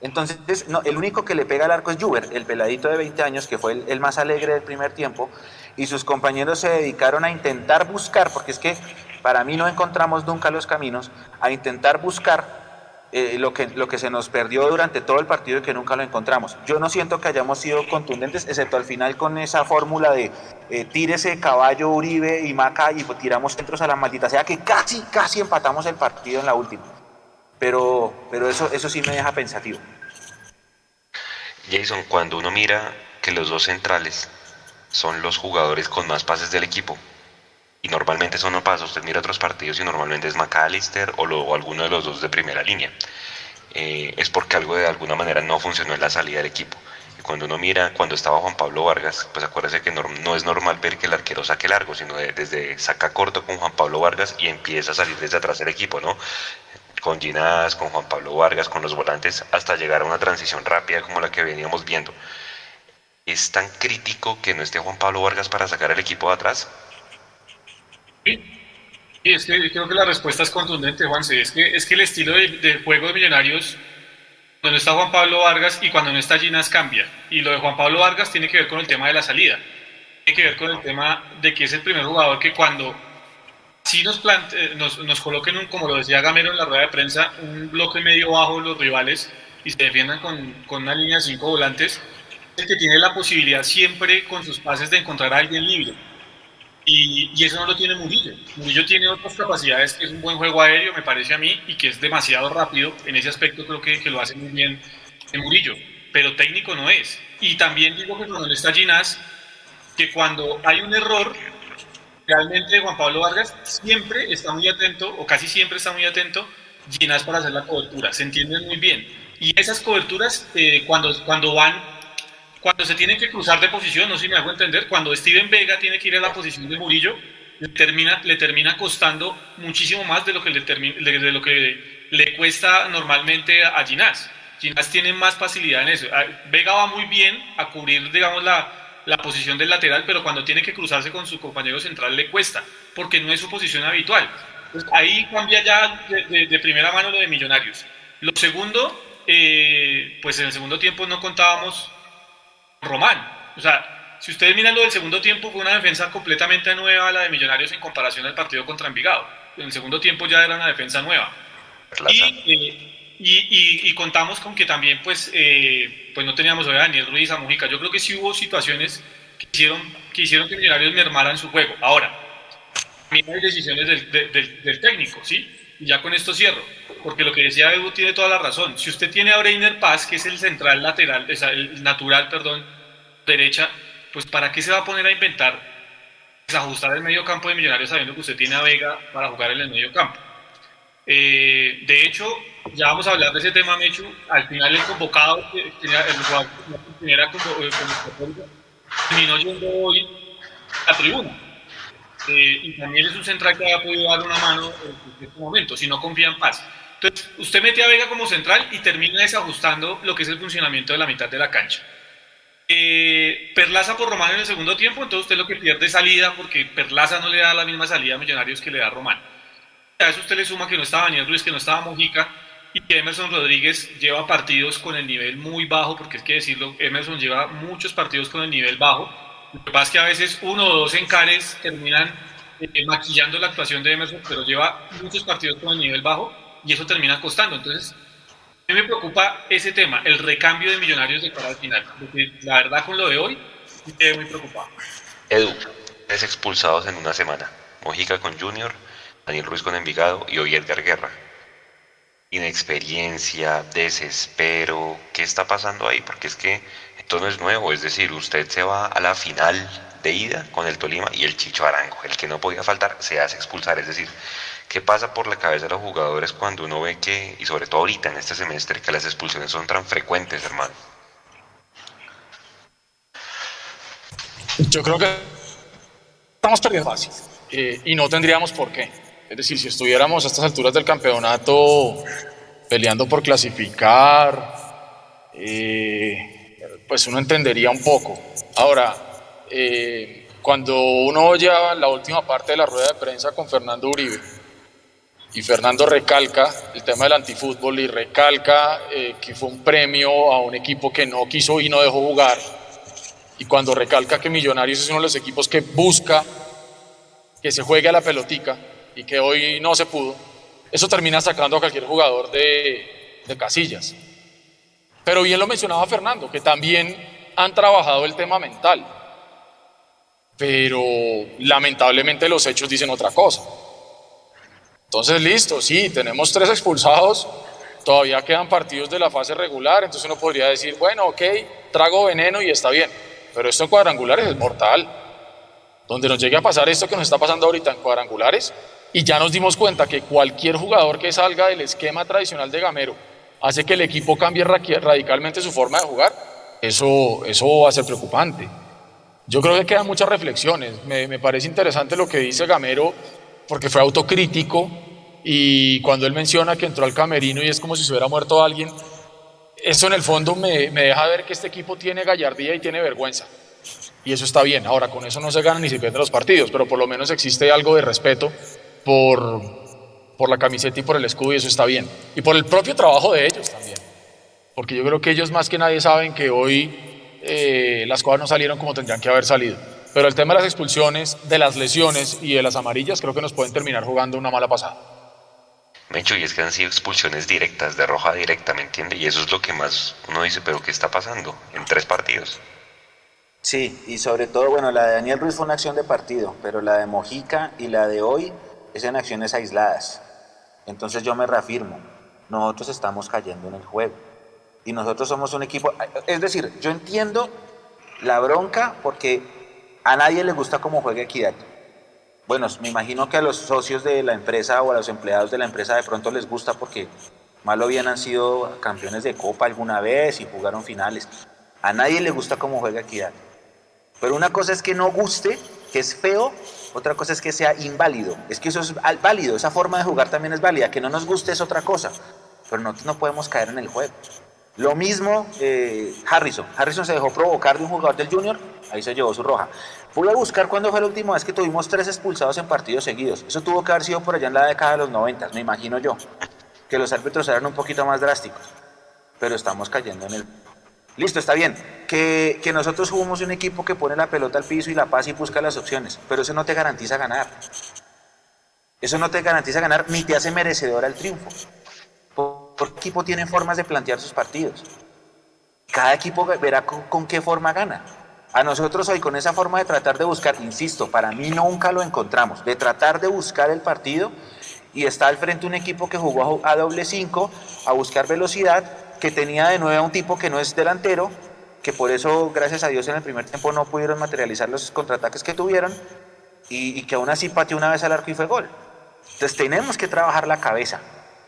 Entonces, no, el único que le pega al arco es Juber, el peladito de 20 años, que fue el, más alegre del primer tiempo, y sus compañeros se dedicaron a intentar buscar, porque es que para mí no encontramos nunca los caminos, a intentar buscar eh, lo, que, lo que se nos perdió durante todo el partido y que nunca lo encontramos. Yo no siento que hayamos sido contundentes, excepto al final con esa fórmula de eh, tírese caballo, Uribe y Maca y tiramos centros a la maldita sea que casi, casi empatamos el partido en la última. Pero, pero eso, eso sí me deja pensativo. Jason, cuando uno mira que los dos centrales son los jugadores con más pases del equipo, y normalmente eso no pasa. Usted mira otros partidos y normalmente es McAllister o, alguno de los dos de primera línea. Eh, es porque algo de alguna manera no funcionó en la salida del equipo. Y cuando uno mira, cuando estaba Juan Pablo Vargas, pues acuérdese que no, es normal ver que el arquero saque largo, sino desde saca corto con Juan Pablo Vargas y empieza a salir desde atrás del equipo, ¿no? Con Ginás, con Juan Pablo Vargas, con los volantes, hasta llegar a una transición rápida como la que veníamos viendo. ¿Es tan crítico que no esté Juan Pablo Vargas para sacar el equipo de atrás? Sí, es que creo que la respuesta es contundente, Juanse. Es que, es que el estilo de, juego de Millonarios, cuando está Juan Pablo Vargas y cuando no está Ginas, cambia. Y lo de Juan Pablo Vargas tiene que ver con el tema de la salida. Tiene que ver con el tema de que es el primer jugador que cuando sí nos, nos, nos coloquen, un, como lo decía Gamero en la rueda de prensa, un bloque medio bajo los rivales y se defiendan con, con una línea de cinco volantes, es que tiene la posibilidad siempre con sus pases de encontrar a alguien libre y, eso no lo tiene Murillo. Murillo tiene otras capacidades, que es un buen juego aéreo, me parece a mí, y que es demasiado rápido. En ese aspecto creo que, que lo hace muy bien en Murillo, pero técnico no es. Y también digo que cuando está Ginás, que cuando hay un error, realmente Juan Pablo Vargas siempre está muy atento, o casi siempre está muy atento, Ginás para hacer la cobertura. Se entienden muy bien. Y esas coberturas, eh, cuando, cuando van cuando se tienen que cruzar de posición, no sé si me hago entender, cuando Steven Vega tiene que ir a la posición de Murillo, le termina, le termina costando muchísimo más de lo que le, de lo que le cuesta normalmente a Ginás. Ginás tiene más facilidad en eso. Ah, Vega va muy bien a cubrir, digamos, la, la posición del lateral, pero cuando tiene que cruzarse con su compañero central le cuesta, porque no es su posición habitual. Pues ahí cambia ya de, primera mano lo de Millonarios. Lo segundo, eh, pues en el segundo tiempo no contábamos Román. O sea, si ustedes miran lo del segundo tiempo, fue una defensa completamente nueva la de Millonarios en comparación al partido contra Envigado. En el segundo tiempo ya era una defensa nueva. Eh, y, y, contamos con que también pues, eh, pues no teníamos a Daniel Ruiz, a Mujica. Yo creo que sí hubo situaciones que hicieron que, hicieron que Millonarios mermaran su juego. Ahora, también hay decisiones del, del, del técnico, ¿sí? Y ya con esto cierro, porque lo que decía Edu tiene toda la razón. Si usted tiene a Breiner Paz, que es el central lateral, el natural, perdón, derecha, pues ¿para qué se va a poner a inventar desajustar el medio campo de Millonarios sabiendo que usted tiene a Vega para jugar en el medio campo? Eh, de hecho, ya vamos a hablar de ese tema, Mechu. Al final, el convocado, el jugador que convocado, terminó yendo hoy a tribuna. Eh, y también es un central que ha podido dar una mano en este momento, si no confía en paz. Entonces, usted mete a Vega como central y termina desajustando lo que es el funcionamiento de la mitad de la cancha. Eh, Perlaza por Román en el segundo tiempo, entonces usted lo que pierde es salida porque Perlaza no le da la misma salida a Millonarios que le da Román. A eso usted le suma que no estaba Daniel Ruiz, que no estaba Mojica y que Emerson Rodríguez lleva partidos con el nivel muy bajo, porque es que decirlo, Emerson lleva muchos partidos con el nivel bajo. Lo que pasa es que a veces uno o dos encares terminan eh, maquillando la actuación de Emerson, pero lleva muchos partidos con el nivel bajo y eso termina costando. Entonces, a mí me preocupa ese tema, el recambio de millonarios de cara al final. Porque la verdad, con lo de hoy, me quedé muy preocupado. Edu, es expulsados en una semana. Mojica con Junior, Daniel Ruiz con Envigado y hoy Edgar Guerra. Inexperiencia, desespero, ¿qué está pasando ahí? Porque es que esto no es nuevo, es decir, usted se va a la final de ida con el Tolima y el Chicho Arango, el que no podía faltar, se hace expulsar. Es decir, ¿qué pasa por la cabeza de los jugadores cuando uno ve que, y sobre todo ahorita en este semestre, que las expulsiones son tan frecuentes, hermano? Yo creo que estamos perdiendo fácil eh, y no tendríamos por qué. Es decir, si estuviéramos a estas alturas del campeonato peleando por clasificar, eh, pues uno entendería un poco. Ahora, eh, cuando uno oye la última parte de la rueda de prensa con Fernando Uribe, y Fernando recalca el tema del antifútbol y recalca eh, que fue un premio a un equipo que no quiso y no dejó jugar, y cuando recalca que Millonarios es uno de los equipos que busca que se juegue a la pelotica y que hoy no se pudo, eso termina sacando a cualquier jugador de, de casillas. Pero bien lo mencionaba Fernando, que también han trabajado el tema mental pero lamentablemente los hechos dicen otra cosa. Entonces, listo, sí, tenemos tres expulsados, todavía quedan partidos de la fase regular, entonces uno podría decir, bueno, ok, trago veneno y está bien, pero esto en cuadrangulares es mortal. Donde nos llegue a pasar esto que nos está pasando ahorita en cuadrangulares, y ya nos dimos cuenta que cualquier jugador que salga del esquema tradicional de Gamero hace que el equipo cambie radicalmente su forma de jugar, eso, eso va a ser preocupante. Yo creo que quedan muchas reflexiones. Me, parece interesante lo que dice Gamero, porque fue autocrítico y cuando él menciona que entró al camerino y es como si se hubiera muerto alguien, eso en el fondo me, deja ver que este equipo tiene gallardía y tiene vergüenza. Y eso está bien. Ahora, con eso no se ganan ni se pierden los partidos, pero por lo menos existe algo de respeto por, por la camiseta y por el escudo y eso está bien. Y por el propio trabajo de ellos también. Porque yo creo que ellos más que nadie saben que hoy eh, las cosas no salieron como tendrían que haber salido. Pero el tema de las expulsiones, de las lesiones y de las amarillas creo que nos pueden terminar jugando una mala pasada. Mencho, y es que han sido expulsiones directas, de roja directa, ¿me entiende? Y eso es lo que más uno dice, pero ¿qué está pasando en tres partidos? Sí, y sobre todo, bueno, la de Daniel Ruiz fue una acción de partido, pero la de Mojica y la de hoy es en acciones aisladas. Entonces yo me reafirmo, nosotros estamos cayendo en el juego y nosotros somos un equipo. Es decir, yo entiendo la bronca porque a nadie le gusta cómo juega Equidad. Bueno, me imagino que a los socios de la empresa o a los empleados de la empresa de pronto les gusta porque malo bien han sido campeones de Copa alguna vez y jugaron finales. A nadie le gusta cómo juega Equidad. Pero una cosa es que no guste, que es feo, otra cosa es que sea inválido. Es que eso es válido, esa forma de jugar también es válida. Que no nos guste es otra cosa. Pero no podemos caer en el juego. Lo mismo eh, Harrison. Harrison se dejó provocar de un jugador del Junior, ahí se llevó su roja. Voy a buscar cuándo fue la última vez que tuvimos tres expulsados en partidos seguidos. Eso tuvo que haber sido por allá en la década de los 90, me imagino yo. Que los árbitros eran un poquito más drásticos. Pero estamos cayendo en el... Listo, está bien. Que, que nosotros jugamos un equipo que pone la pelota al piso y la pasa y busca las opciones. Pero eso no te garantiza ganar. Eso no te garantiza ganar ni te hace merecedor al triunfo por equipo tiene formas de plantear sus partidos. Cada equipo verá con, qué forma gana. A nosotros hoy con esa forma de tratar de buscar, insisto, para mí nunca lo encontramos, de tratar de buscar el partido y está al frente un equipo que jugó a doble 5, a buscar velocidad, que tenía de nuevo a un tipo que no es delantero, que por eso, gracias a Dios, en el primer tiempo no pudieron materializar los contraataques que tuvieron y, que aún así pateó una vez al arco y fue gol. Entonces tenemos que trabajar la cabeza.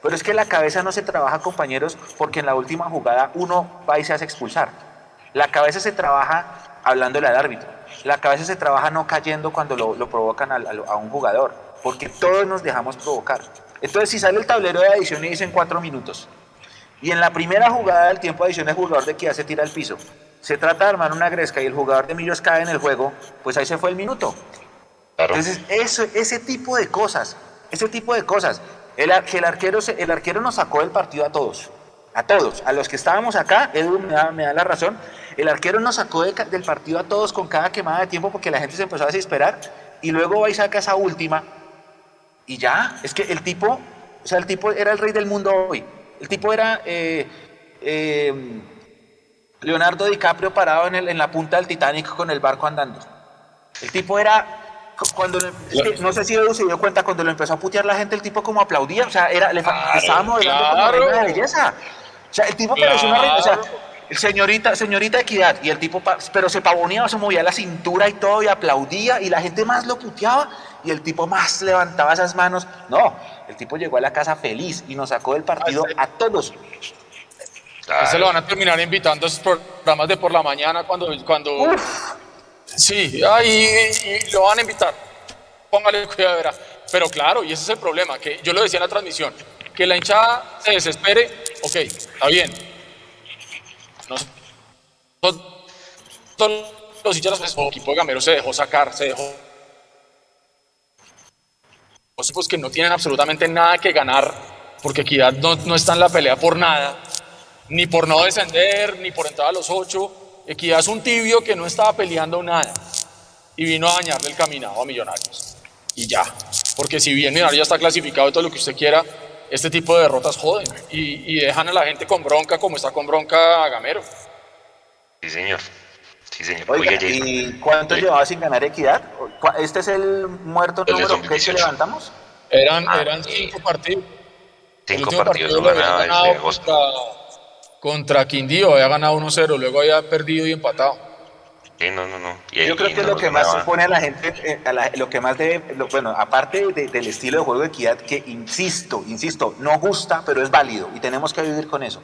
Pero es que la cabeza no se trabaja, compañeros, porque en la última jugada uno va y se hace expulsar. La cabeza se trabaja hablándole al árbitro. La cabeza se trabaja no cayendo cuando lo, provocan a un jugador porque todos nos dejamos provocar. Entonces, si sale el tablero de adición y dicen cuatro minutos, y en la primera jugada del tiempo de adición el jugador de Kia se tira al piso, se trata de armar una gresca y el jugador de Millos cae en el juego, pues ahí se fue el minuto. Entonces, eso, ese tipo de cosas, ese tipo de cosas. El, el, arquero, el arquero nos sacó del partido a todos, a todos, a los que estábamos acá, Edu me da, me da la razón, el arquero nos sacó del partido a todos con cada quemada de tiempo porque la gente se empezó a desesperar. Y luego va y saca esa última. Y ya, es que el tipo, o sea, el tipo era el rey del mundo hoy. El tipo era eh, eh, Leonardo DiCaprio parado en, el, en la punta del Titanic con el barco andando. El tipo era cuando no sé si Edu se dio cuenta cuando lo empezó a putear la gente el tipo como aplaudía o sea era le estaba modelando como reina de belleza sea el tipo parecía una reina o sea señorita señorita equidad y el tipo pero se pavoneaba se movía la cintura y todo y aplaudía y la gente más lo puteaba y el tipo más levantaba esas manos. No, el tipo llegó a la casa feliz y nos sacó del partido a todos. Se lo van a terminar invitando a esos programas de por la mañana cuando... cuando... Sí, ahí lo van a invitar. Póngale cuidado, verá. Pero claro, y ese es el problema, que yo lo decía en la transmisión, que la hinchada se desespere, ok, está bien. todos los hinchas, el equipo de Gamero se dejó sacar, se dejó pues que no tienen absolutamente nada que ganar, porque Equidad no, no está en la pelea por nada, ni por no descender, ni por entrar a los ocho. Equidad es un tibio que no estaba peleando nada y vino a dañarle el caminado a Millonarios. Y ya, porque si bien Millonarios ya está clasificado y todo lo que usted quiera, este tipo de derrotas joden y, y dejan a la gente con bronca como está con bronca a Gamero. Sí, señor. Sí, señor. Oiga, ¿y cuánto llevaba sin ganar Equidad? ¿Este es el muerto número que levantamos? Eran, ah, eran cinco partidos. Cinco partidos ganaba contra, contra Quindío, había ganado 1-0, luego había perdido y empatado. Sí, no, no, no. Yo creo que lo que más supone a la gente, eh, lo que más debe, bueno, aparte del estilo de juego de equidad, que insisto, insisto, no gusta, pero es válido y tenemos que vivir con eso.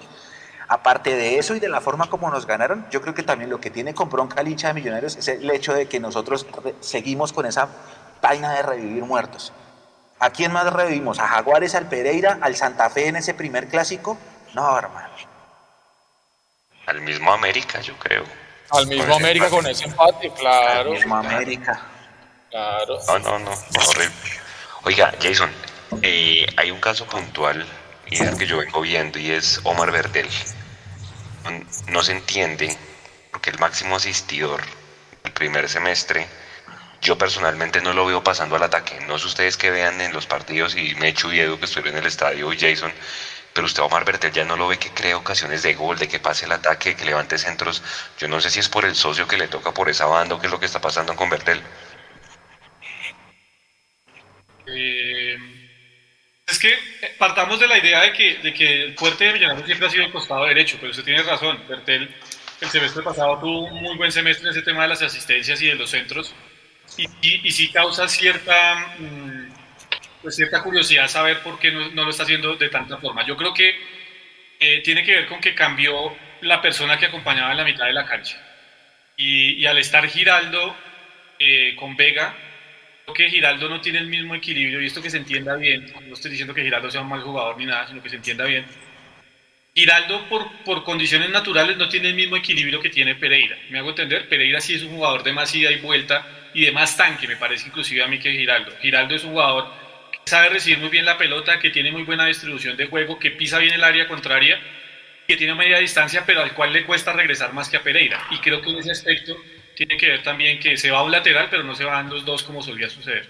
Aparte de eso y de la forma como nos ganaron, yo creo que también lo que tiene con bronca el hincha de Millonarios es el hecho de que nosotros seguimos con esa vaina de revivir muertos. ¿A quién más revivimos? ¿A Jaguares, al Pereira, al Santa Fe en ese primer clásico? No, hermano. Al mismo América, yo creo. Al mismo América con ese empate, claro. Al mismo América. Claro. No, no, no, horrible. Oiga, Jason, eh, hay un caso puntual y es el que yo vengo viendo y es Omar Verdel no se entiende porque el máximo asistidor el primer semestre yo personalmente no lo veo pasando al ataque. No sé ustedes que vean en los partidos y Mechu y Edu que estuvieron en el estadio y Jason, pero usted Omar Bertel ya no lo ve que crea ocasiones de gol, de que pase el ataque, que levante centros. Yo no sé si es por el socio que le toca por esa banda o qué es lo que está pasando con Bertel. Eh, es que partamos de la idea de que, de que el fuerte de Millonarios siempre ha sido el costado derecho, pero usted tiene razón. Bertel el semestre pasado tuvo un muy buen semestre en ese tema de las asistencias y de los centros. Y, y, sí causa cierta, mm, pues cierta curiosidad saber por qué no, no, lo está haciendo de tanta forma. Yo creo que eh, tiene que ver con que cambió la persona que acompañaba en la mitad de la cancha. Y, y al estar Giraldo eh, con Vega, que Giraldo no tiene el mismo equilibrio, y esto que se entienda bien, no estoy diciendo que Giraldo sea un mal jugador ni nada, sino que se entienda bien. Giraldo, por, por condiciones naturales, no tiene el mismo equilibrio que tiene Pereira. ¿Me hago entender? Pereira sí es un jugador de más ida y vuelta y de más tanque, me parece inclusive a mí que Giraldo. Giraldo es un jugador sabe recibir muy bien la pelota, que tiene muy buena distribución de juego, que pisa bien el área contraria, que tiene media distancia, pero al cual le cuesta regresar más que a Pereira. Y creo que en ese aspecto tiene que ver también que se va a un lateral, pero no se van los dos como solía suceder.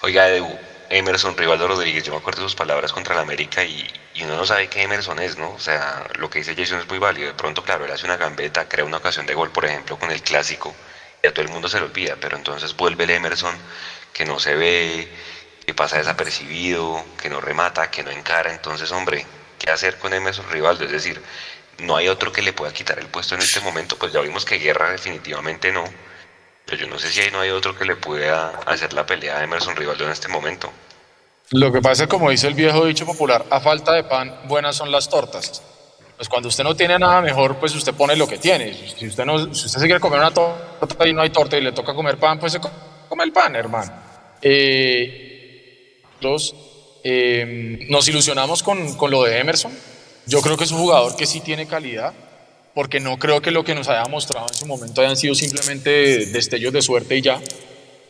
Oiga, Edu, Emerson Rivaldo Rodríguez, yo me acuerdo de sus palabras contra el América y, y, uno no sabe qué Emerson es, ¿no? O sea, lo que dice Jason es muy válido. De pronto, claro, él hace una gambeta, crea una ocasión de gol, por ejemplo, con el clásico, y a todo el mundo se lo olvida, pero entonces vuelve el Emerson que no se ve, que pasa desapercibido, que no remata, que no encara. Entonces, hombre, ¿qué hacer con Emerson Rivaldo? Es decir, no hay otro que le pueda quitar el puesto en este momento, pues ya vimos que Guerra definitivamente no. Pero yo no sé si ahí no hay otro que le pueda hacer la pelea a Emerson Rivaldo en este momento. Lo que pasa es, como dice el viejo dicho popular, a falta de pan, buenas son las tortas. Pues cuando usted no tiene nada mejor, pues usted pone lo que tiene. Si usted, no, si usted se quiere comer una torta y no hay torta y le toca comer pan, pues se come el pan, hermano. Eh, eh, nos ilusionamos con, con lo de Emerson. Yo creo que es un jugador que sí tiene calidad, porque no creo que lo que nos haya mostrado en su momento hayan sido simplemente destellos de suerte y ya.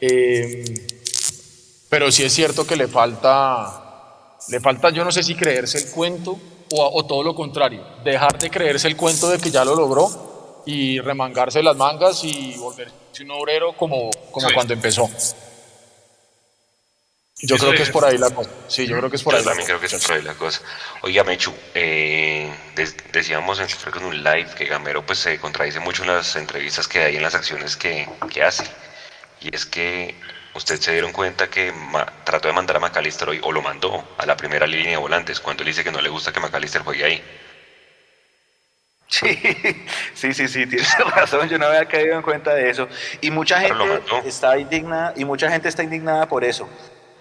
Eh, pero sí es cierto que le falta, le falta, yo no sé si creerse el cuento o, o, todo lo contrario, dejar de creerse el cuento de que ya lo logró y remangarse las mangas y volverse un obrero como, como sí. cuando empezó. Yo creo que es por ahí la cosa. Sí, yo creo que es por yo ahí. también creo que es por ahí la cosa. Oiga, Mechu, eh, decíamos en, creo que en un live que Gamero pues se contradice mucho en las entrevistas que hay en las acciones que, que hace. Y es que usted se dieron cuenta que ma, trató de mandar a McAllister hoy, o lo mandó a la primera línea de volantes, cuando él dice que no le gusta que McAllister juegue ahí. Sí, sí, sí, sí, tienes razón, yo no había caído en cuenta de eso. Y mucha gente está indignada, y mucha gente está indignada por eso.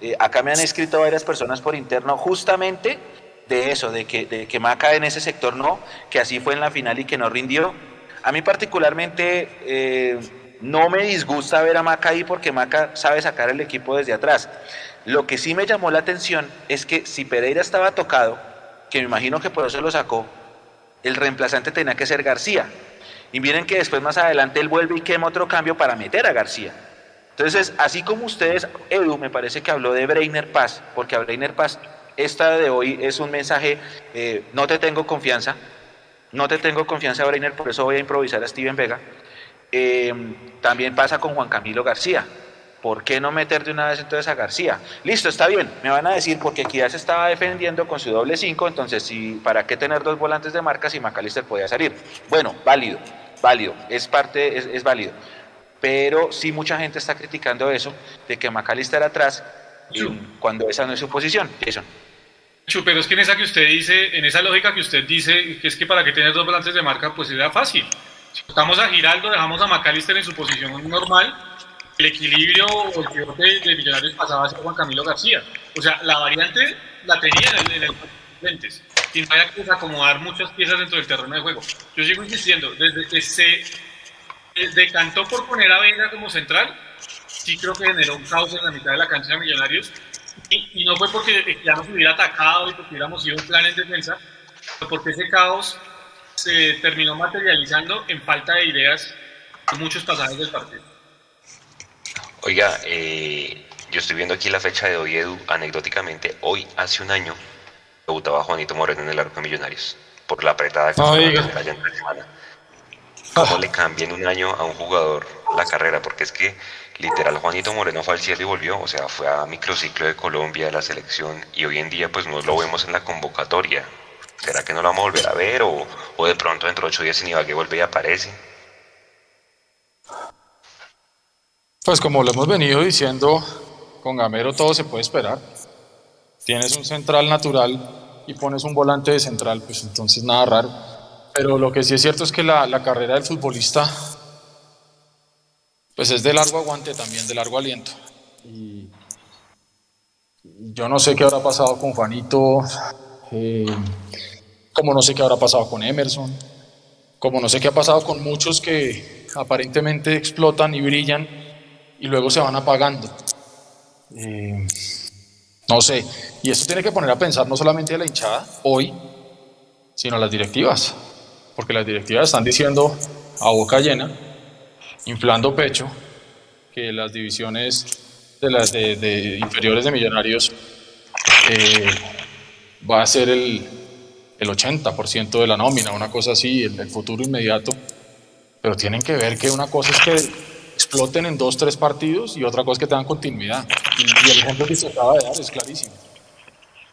Eh, acá me han escrito varias personas por interno justamente de eso, de que, de que Maca en ese sector no, que así fue en la final y que no rindió. A mí particularmente eh, no me disgusta ver a Maca ahí porque Maca sabe sacar el equipo desde atrás. Lo que sí me llamó la atención es que si Pereira estaba tocado, que me imagino que por eso lo sacó, el reemplazante tenía que ser García. Y miren que después más adelante él vuelve y quema otro cambio para meter a García. Entonces, así como ustedes, Edu, me parece que habló de Breiner Paz, porque a Breiner Paz, esta de hoy es un mensaje, eh, no te tengo confianza, no te tengo confianza, Breiner, por eso voy a improvisar a Steven Vega. Eh, también pasa con Juan Camilo García. ¿Por qué no meter de una vez entonces a García? Listo, está bien, me van a decir, porque Equidad se estaba defendiendo con su doble 5, entonces, si, ¿para qué tener dos volantes de marca si Macalister podía salir? Bueno, válido, válido, es parte, es válido pero sí mucha gente está criticando eso, de que McAllister atrás, cuando esa no es su posición. Jason. Pero es que en esa que usted dice, en esa lógica que usted dice, que es que para que tener dos volantes de marca, pues era fácil. Si estamos a Giraldo, dejamos a McAllister en su posición normal, el equilibrio o el de Millonarios pasaba a ser Juan Camilo García. O sea, la variante la tenía en el, en el frentes. Y no había que acomodar muchas piezas dentro del terreno de juego. Yo sigo insistiendo, desde que se decantó por poner a Vega como central, sí creo que generó un caos en la mitad de la cancha de Millonarios. Y, y no fue porque ya nos hubiera atacado y porque hubiéramos ido un plan en defensa, sino porque ese caos se terminó materializando en falta de ideas en muchos pasajes del partido. Oiga, eh, yo estoy viendo aquí la fecha de hoy, Edu. Anecdóticamente, hoy, hace un año, debutaba Juanito Moreno en el arco de Millonarios por la apretada que diga. en la semana. ¿Cómo le cambia en un año a un jugador la carrera? Porque es que literal Juanito Moreno fue al cielo y volvió, o sea, fue a microciclo de Colombia, de la selección, y hoy en día pues no lo vemos en la convocatoria. ¿Será que no lo vamos a volver a ver? O, o de pronto dentro de ocho días en Ibagué vuelve y aparece. Pues como lo hemos venido diciendo, con Gamero todo se puede esperar. Tienes un central natural y pones un volante de central, pues entonces nada raro. Pero lo que sí es cierto es que la, carrera del futbolista pues es de largo aguante también, de largo aliento. Y yo no sé qué habrá pasado con Juanito, eh, como no sé qué habrá pasado con Emerson, como no sé qué ha pasado con muchos que aparentemente explotan y brillan y luego se van apagando. Eh, no sé, y esto tiene que poner a pensar no solamente a la hinchada hoy, sino a las directivas, porque las directivas están diciendo a boca llena, inflando pecho, que las divisiones de las de, inferiores de Millonarios eh, va a ser el, el 80% de la nómina, una cosa así, el, el futuro inmediato, pero tienen que ver que una cosa es que exploten en dos, tres partidos y otra cosa es que tengan continuidad. Y, y el ejemplo que se acaba de dar es clarísimo.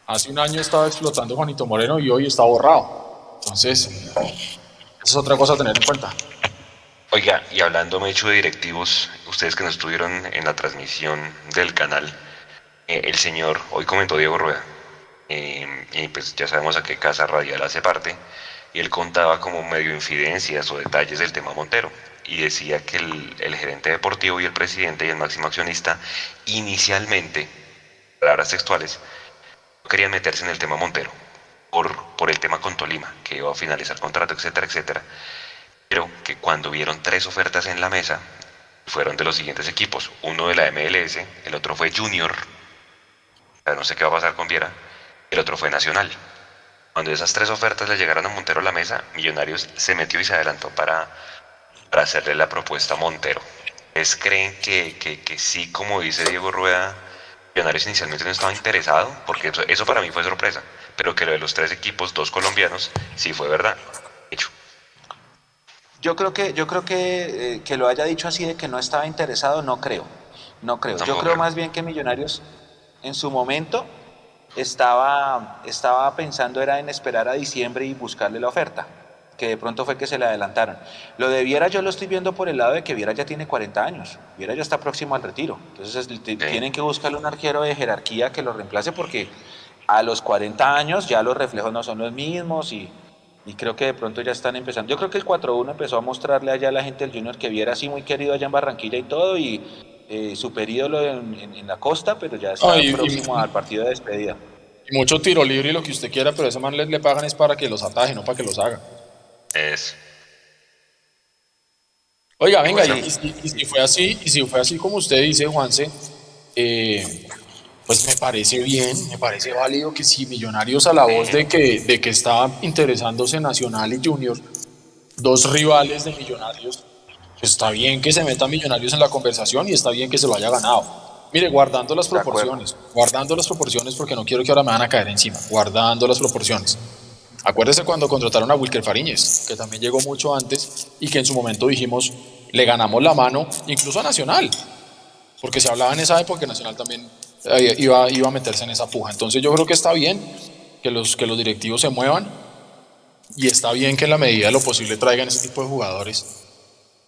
Hace un año estaba explotando Juanito Moreno y hoy está borrado. Entonces, es otra cosa a tener en cuenta. Oiga, y hablando mucho de directivos, ustedes que nos estuvieron en la transmisión del canal, eh, el señor, hoy comentó Diego Rueda, eh, y pues ya sabemos a qué casa radial hace parte, y él contaba como medio infidencias o detalles del tema Montero, y decía que el, el gerente deportivo y el presidente y el máximo accionista inicialmente, palabras textuales, no querían meterse en el tema Montero, por, por el tema con Tolima, que iba a finalizar contrato, etcétera, etcétera pero que cuando vieron tres ofertas en la mesa, fueron de los siguientes equipos. Uno de la MLS, el otro fue Junior, no sé qué va a pasar con Viera, el otro fue Nacional. Cuando esas tres ofertas le llegaron a Montero a la mesa, Millonarios se metió y se adelantó para, para hacerle la propuesta a Montero. ¿Es creen que, que, sí, como dice Diego Rueda, Millonarios inicialmente no estaba interesado? Porque eso para mí fue sorpresa, pero que lo de los tres equipos, dos colombianos, sí fue verdad. Hecho. Yo creo que, yo creo que, eh, que lo haya dicho así de que no estaba interesado, no creo. No creo. Yo creo más bien que Millonarios en su momento estaba, estaba pensando era en esperar a diciembre y buscarle la oferta, que de pronto fue que se le adelantaron. Lo de Viera yo lo estoy viendo por el lado de que Viera ya tiene 40 años, Viera ya está próximo al retiro, entonces tienen que buscarle un arquero de jerarquía que lo reemplace porque a los 40 años ya los reflejos no son los mismos y, y creo que de pronto ya están empezando. Yo creo que el 4-1 empezó a mostrarle allá a la gente del Junior que Viera así muy querido allá en Barranquilla y todo y eh, super ídolo en, en- en la costa, pero ya está Ay, y- próximo al partido de despedida. Y mucho tiro libre y lo que usted quiera, pero ese man le, le pagan es para que los ataje, no para que los haga. Es, Oiga, venga, y si fue así, y si fue así como usted dice, Juanse, eh, pues me parece bien, me parece válido que si Millonarios a la voz de que, de que estaba interesándose Nacional y Junior, dos rivales de Millonarios, pues está bien que se meta Millonarios en la conversación y está bien que se lo haya ganado. Mire, guardando las proporciones, guardando las proporciones porque no quiero que ahora me van a caer encima, guardando las proporciones. Acuérdese cuando contrataron a Wilker Fariñez, que también llegó mucho antes y que en su momento dijimos, le ganamos la mano incluso a Nacional, porque se hablaba en esa época que Nacional también eh, iba, iba a meterse en esa puja. Entonces yo creo que está bien que los, que los directivos se muevan y está bien que en la medida de lo posible traigan ese tipo de jugadores.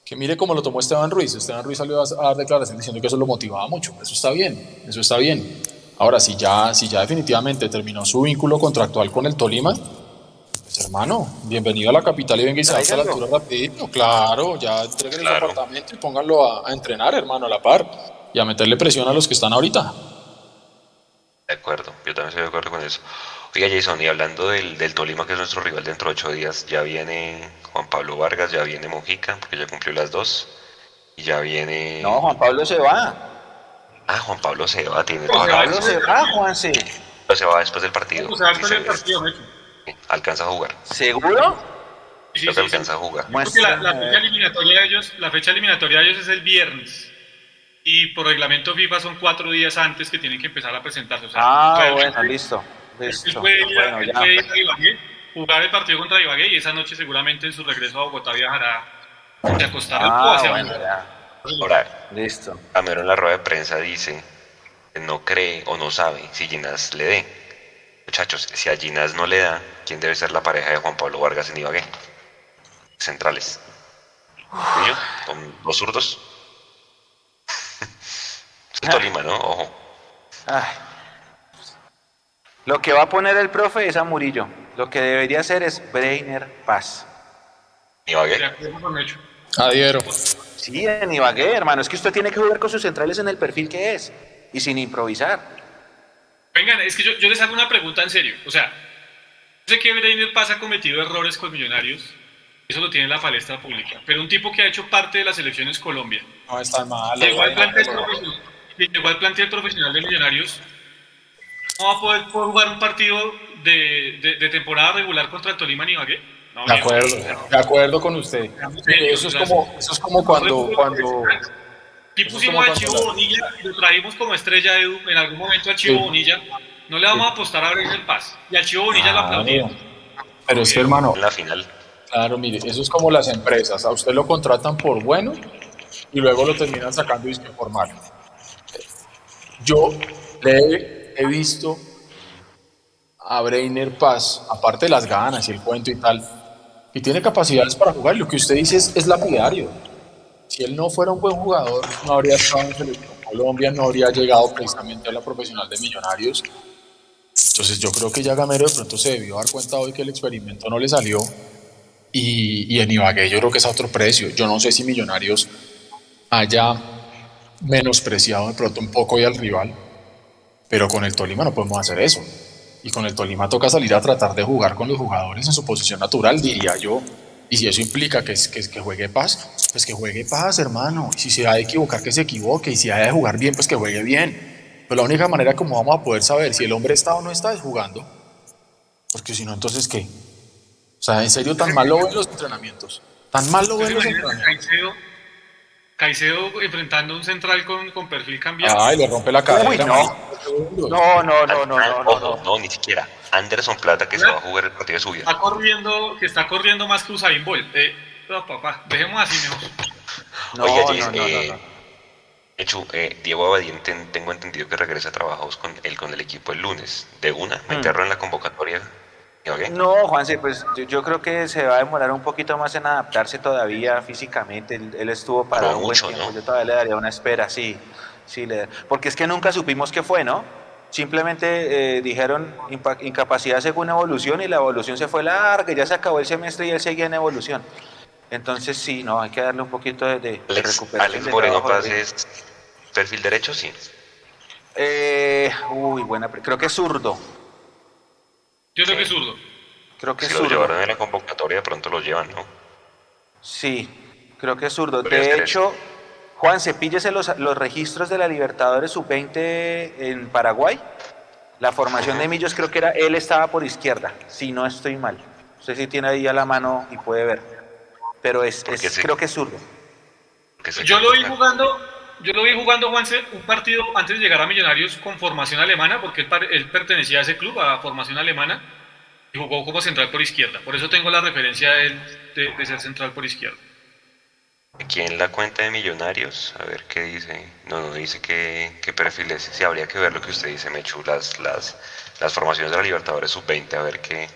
Que mire cómo lo tomó Esteban Ruiz. Esteban Ruiz salió a a dar declaraciones diciendo que eso lo motivaba mucho. Eso está bien, eso está bien. Ahora, si ya, si ya definitivamente terminó su vínculo contractual con el Tolima, pues hermano, bienvenido a la capital y venga y se hace a la altura rapidito. Claro, ya entreguen Claro. el apartamento y pónganlo a, a entrenar, hermano, a la par. Y a meterle presión a los que están ahorita. De acuerdo, yo también estoy de acuerdo con eso. Oiga, Jason, y hablando del, del Tolima, que es nuestro rival dentro de ocho días, ya viene Juan Pablo Vargas, ya viene Mojica, porque ya cumplió las dos, y ya viene... No, Juan Pablo se va. Ah, Juan Pablo se va, tiene Juan toda la Pablo razón. se va, Juanse. Pero se va después del partido. O sea, Sí, después del partido, hecho. alcanza a jugar, ¿Seguro? Sí, sí, sí, sí. alcanza a jugar. Porque la, la fecha eliminatoria de ellos, la fecha eliminatoria de ellos es el viernes. Y por reglamento FIFA son cuatro días antes que tienen que empezar a presentarse. O sea, Ah, bueno, listo. Él Listo. puede ir, a- Bueno, él ya. puede ir a Ibagué, jugar el partido contra Ibagué y esa noche seguramente en su regreso a Bogotá viajará de acostar al Ah, hacia bueno, ya. Ahora, Listo. Gamero en la rueda de prensa dice que no cree o no sabe si Ginás le dé. Muchachos, si a Ginás no le da, ¿quién debe ser la pareja de Juan Pablo Vargas en Ibagué? Centrales. ¿Y yo? ¿Con los zurdos? Es Tolima, ¿no? Ojo. Ay. Lo que va a poner el profe es a Murillo. Lo que debería hacer es Breiner Paz. Ibagué. Adhiero. Sí, en Ibagué, hermano. Es que usted tiene que jugar con sus centrales en el perfil que es. Y sin improvisar. Vengan, es que yo, yo les hago una pregunta en serio. O sea, yo sé que Breiner Paz ha cometido errores con Millonarios. Eso lo tiene en la palestra pública. Pero un tipo que ha hecho parte de las elecciones Colombia. No es tan malo. Llegó profesional, llegó al plantel profesional de Millonarios. No va a poder, poder jugar un partido de, de- de temporada regular contra el Tolima ni Ibagué. No, De bien. acuerdo, de acuerdo con usted. Eso es como, eso es como cuando, cuando, Aquí pusimos a Chivo la- Bonilla y lo trajimos como estrella Edu en algún momento a Chivo Sí. Bonilla. No le vamos a apostar a Breiner Paz. Y a Chivo Bonilla lo aplaudimos. pero es que hermano, En la final. Claro, mire, eso es como las empresas. A usted lo contratan por bueno y luego lo terminan sacando y formal. Yo le he visto a Breiner Paz, aparte de las ganas y el cuento y tal, y tiene capacidades para jugar. Lo que usted dice es, es lapidario. Si él no fuera un buen jugador, no habría estado en selección Colombia, no habría llegado precisamente a la profesional de Millonarios. Entonces yo creo que ya Gamero de pronto se debió dar cuenta hoy que el experimento no le salió y, y en Ibagué yo creo que es a otro precio. Yo no sé si Millonarios haya menospreciado de pronto un poco y al rival, pero con el Tolima no podemos hacer eso. Y con el Tolima toca salir a tratar de jugar con los jugadores en su posición natural, diría yo. Y si eso implica que, que, que juegue paz, pues que juegue paz, hermano. Y si se ha de equivocar, que se equivoque. Y si ha de jugar bien, pues que juegue bien. Pero la única manera como vamos a poder saber si el hombre está o no está es jugando. Porque si no, entonces ¿qué? O sea, en serio, tan malo ven los entrenamientos. Tan malo ven los entrenamientos. Caicedo enfrentando un central con, con perfil cambiado. Ay, le rompe la cara. no. No, no, no, no, no, no, ni siquiera. Anderson Plata que se va a jugar el partido de su vida. Está corriendo, que está corriendo más que Usain Bolt. Eh, no, papá, dejemos así mejor. No, Oiga, no, eh, hecho, eh, Diego Abadien tengo entendido que regresa a trabajos con él con el equipo el lunes. De una, meterlo mm. en la convocatoria no, Juanse, pues yo, creo que se va a demorar un poquito más en adaptarse todavía físicamente. Él, estuvo para un buen tiempo. Yo todavía le daría una espera, sí. sí le, porque es que nunca supimos qué fue, ¿no? Simplemente eh, dijeron incapacidad según evolución y la evolución se fue larga, ya se acabó el semestre y él seguía en evolución. Entonces sí, no, hay que darle un poquito de, de recuperación. Alex Moreno Paz es perfil derecho, sí. Eh, uy, buena, creo que es zurdo. Yo creo que es zurdo. Creo que si es zurdo. lo llevaron en la convocatoria, de pronto lo llevan, ¿no? Sí, creo que es zurdo. De hecho, Juan, cepíllese los, los registros de la Libertadores Sub-20 en Paraguay. La formación de Millos creo que era, él estaba por izquierda, si no estoy mal. No sé si tiene ahí a la mano y puede ver. Pero es, creo que es zurdo. Yo lo vi jugando, yo lo vi jugando, Juanse, un partido antes de llegar a Millonarios con formación alemana, porque él, pertenecía a ese club, a formación alemana, y jugó como central por izquierda. Por eso tengo la referencia de él de, ser central por izquierda. Aquí en la cuenta de Millonarios, a ver qué dice. No, no dice qué, qué perfil es. Sí, habría que ver lo que usted dice, Mechu, las, las, las formaciones de la Libertadores sub-20, a ver qué,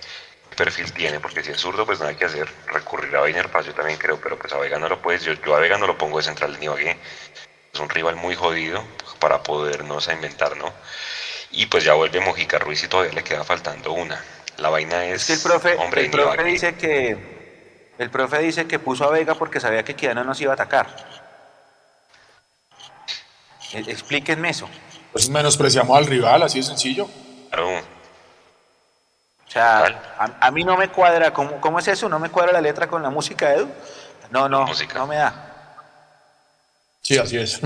perfil tiene, porque si es zurdo, pues hay que hacer, recurrir a Weiner yo también creo, pero pues a Vega no lo puedes, yo, yo a Vega no lo pongo de central de Ibagué, es un rival muy jodido para podernos a inventar, ¿no? Y pues ya vuelve Mojica Ruiz y todavía le queda faltando una. La vaina es, que el profe, hombre, el profe dice que el profe dice que puso a Vega porque sabía que Kiana nos iba a atacar. E, explíquenme eso. Pues menospreciamos al rival, así de sencillo. Claro. O sea, a, mí no me cuadra, ¿cómo, ¿cómo es eso? ¿No me cuadra la letra con la música, Edu? No, no, no me da. Sí, así es.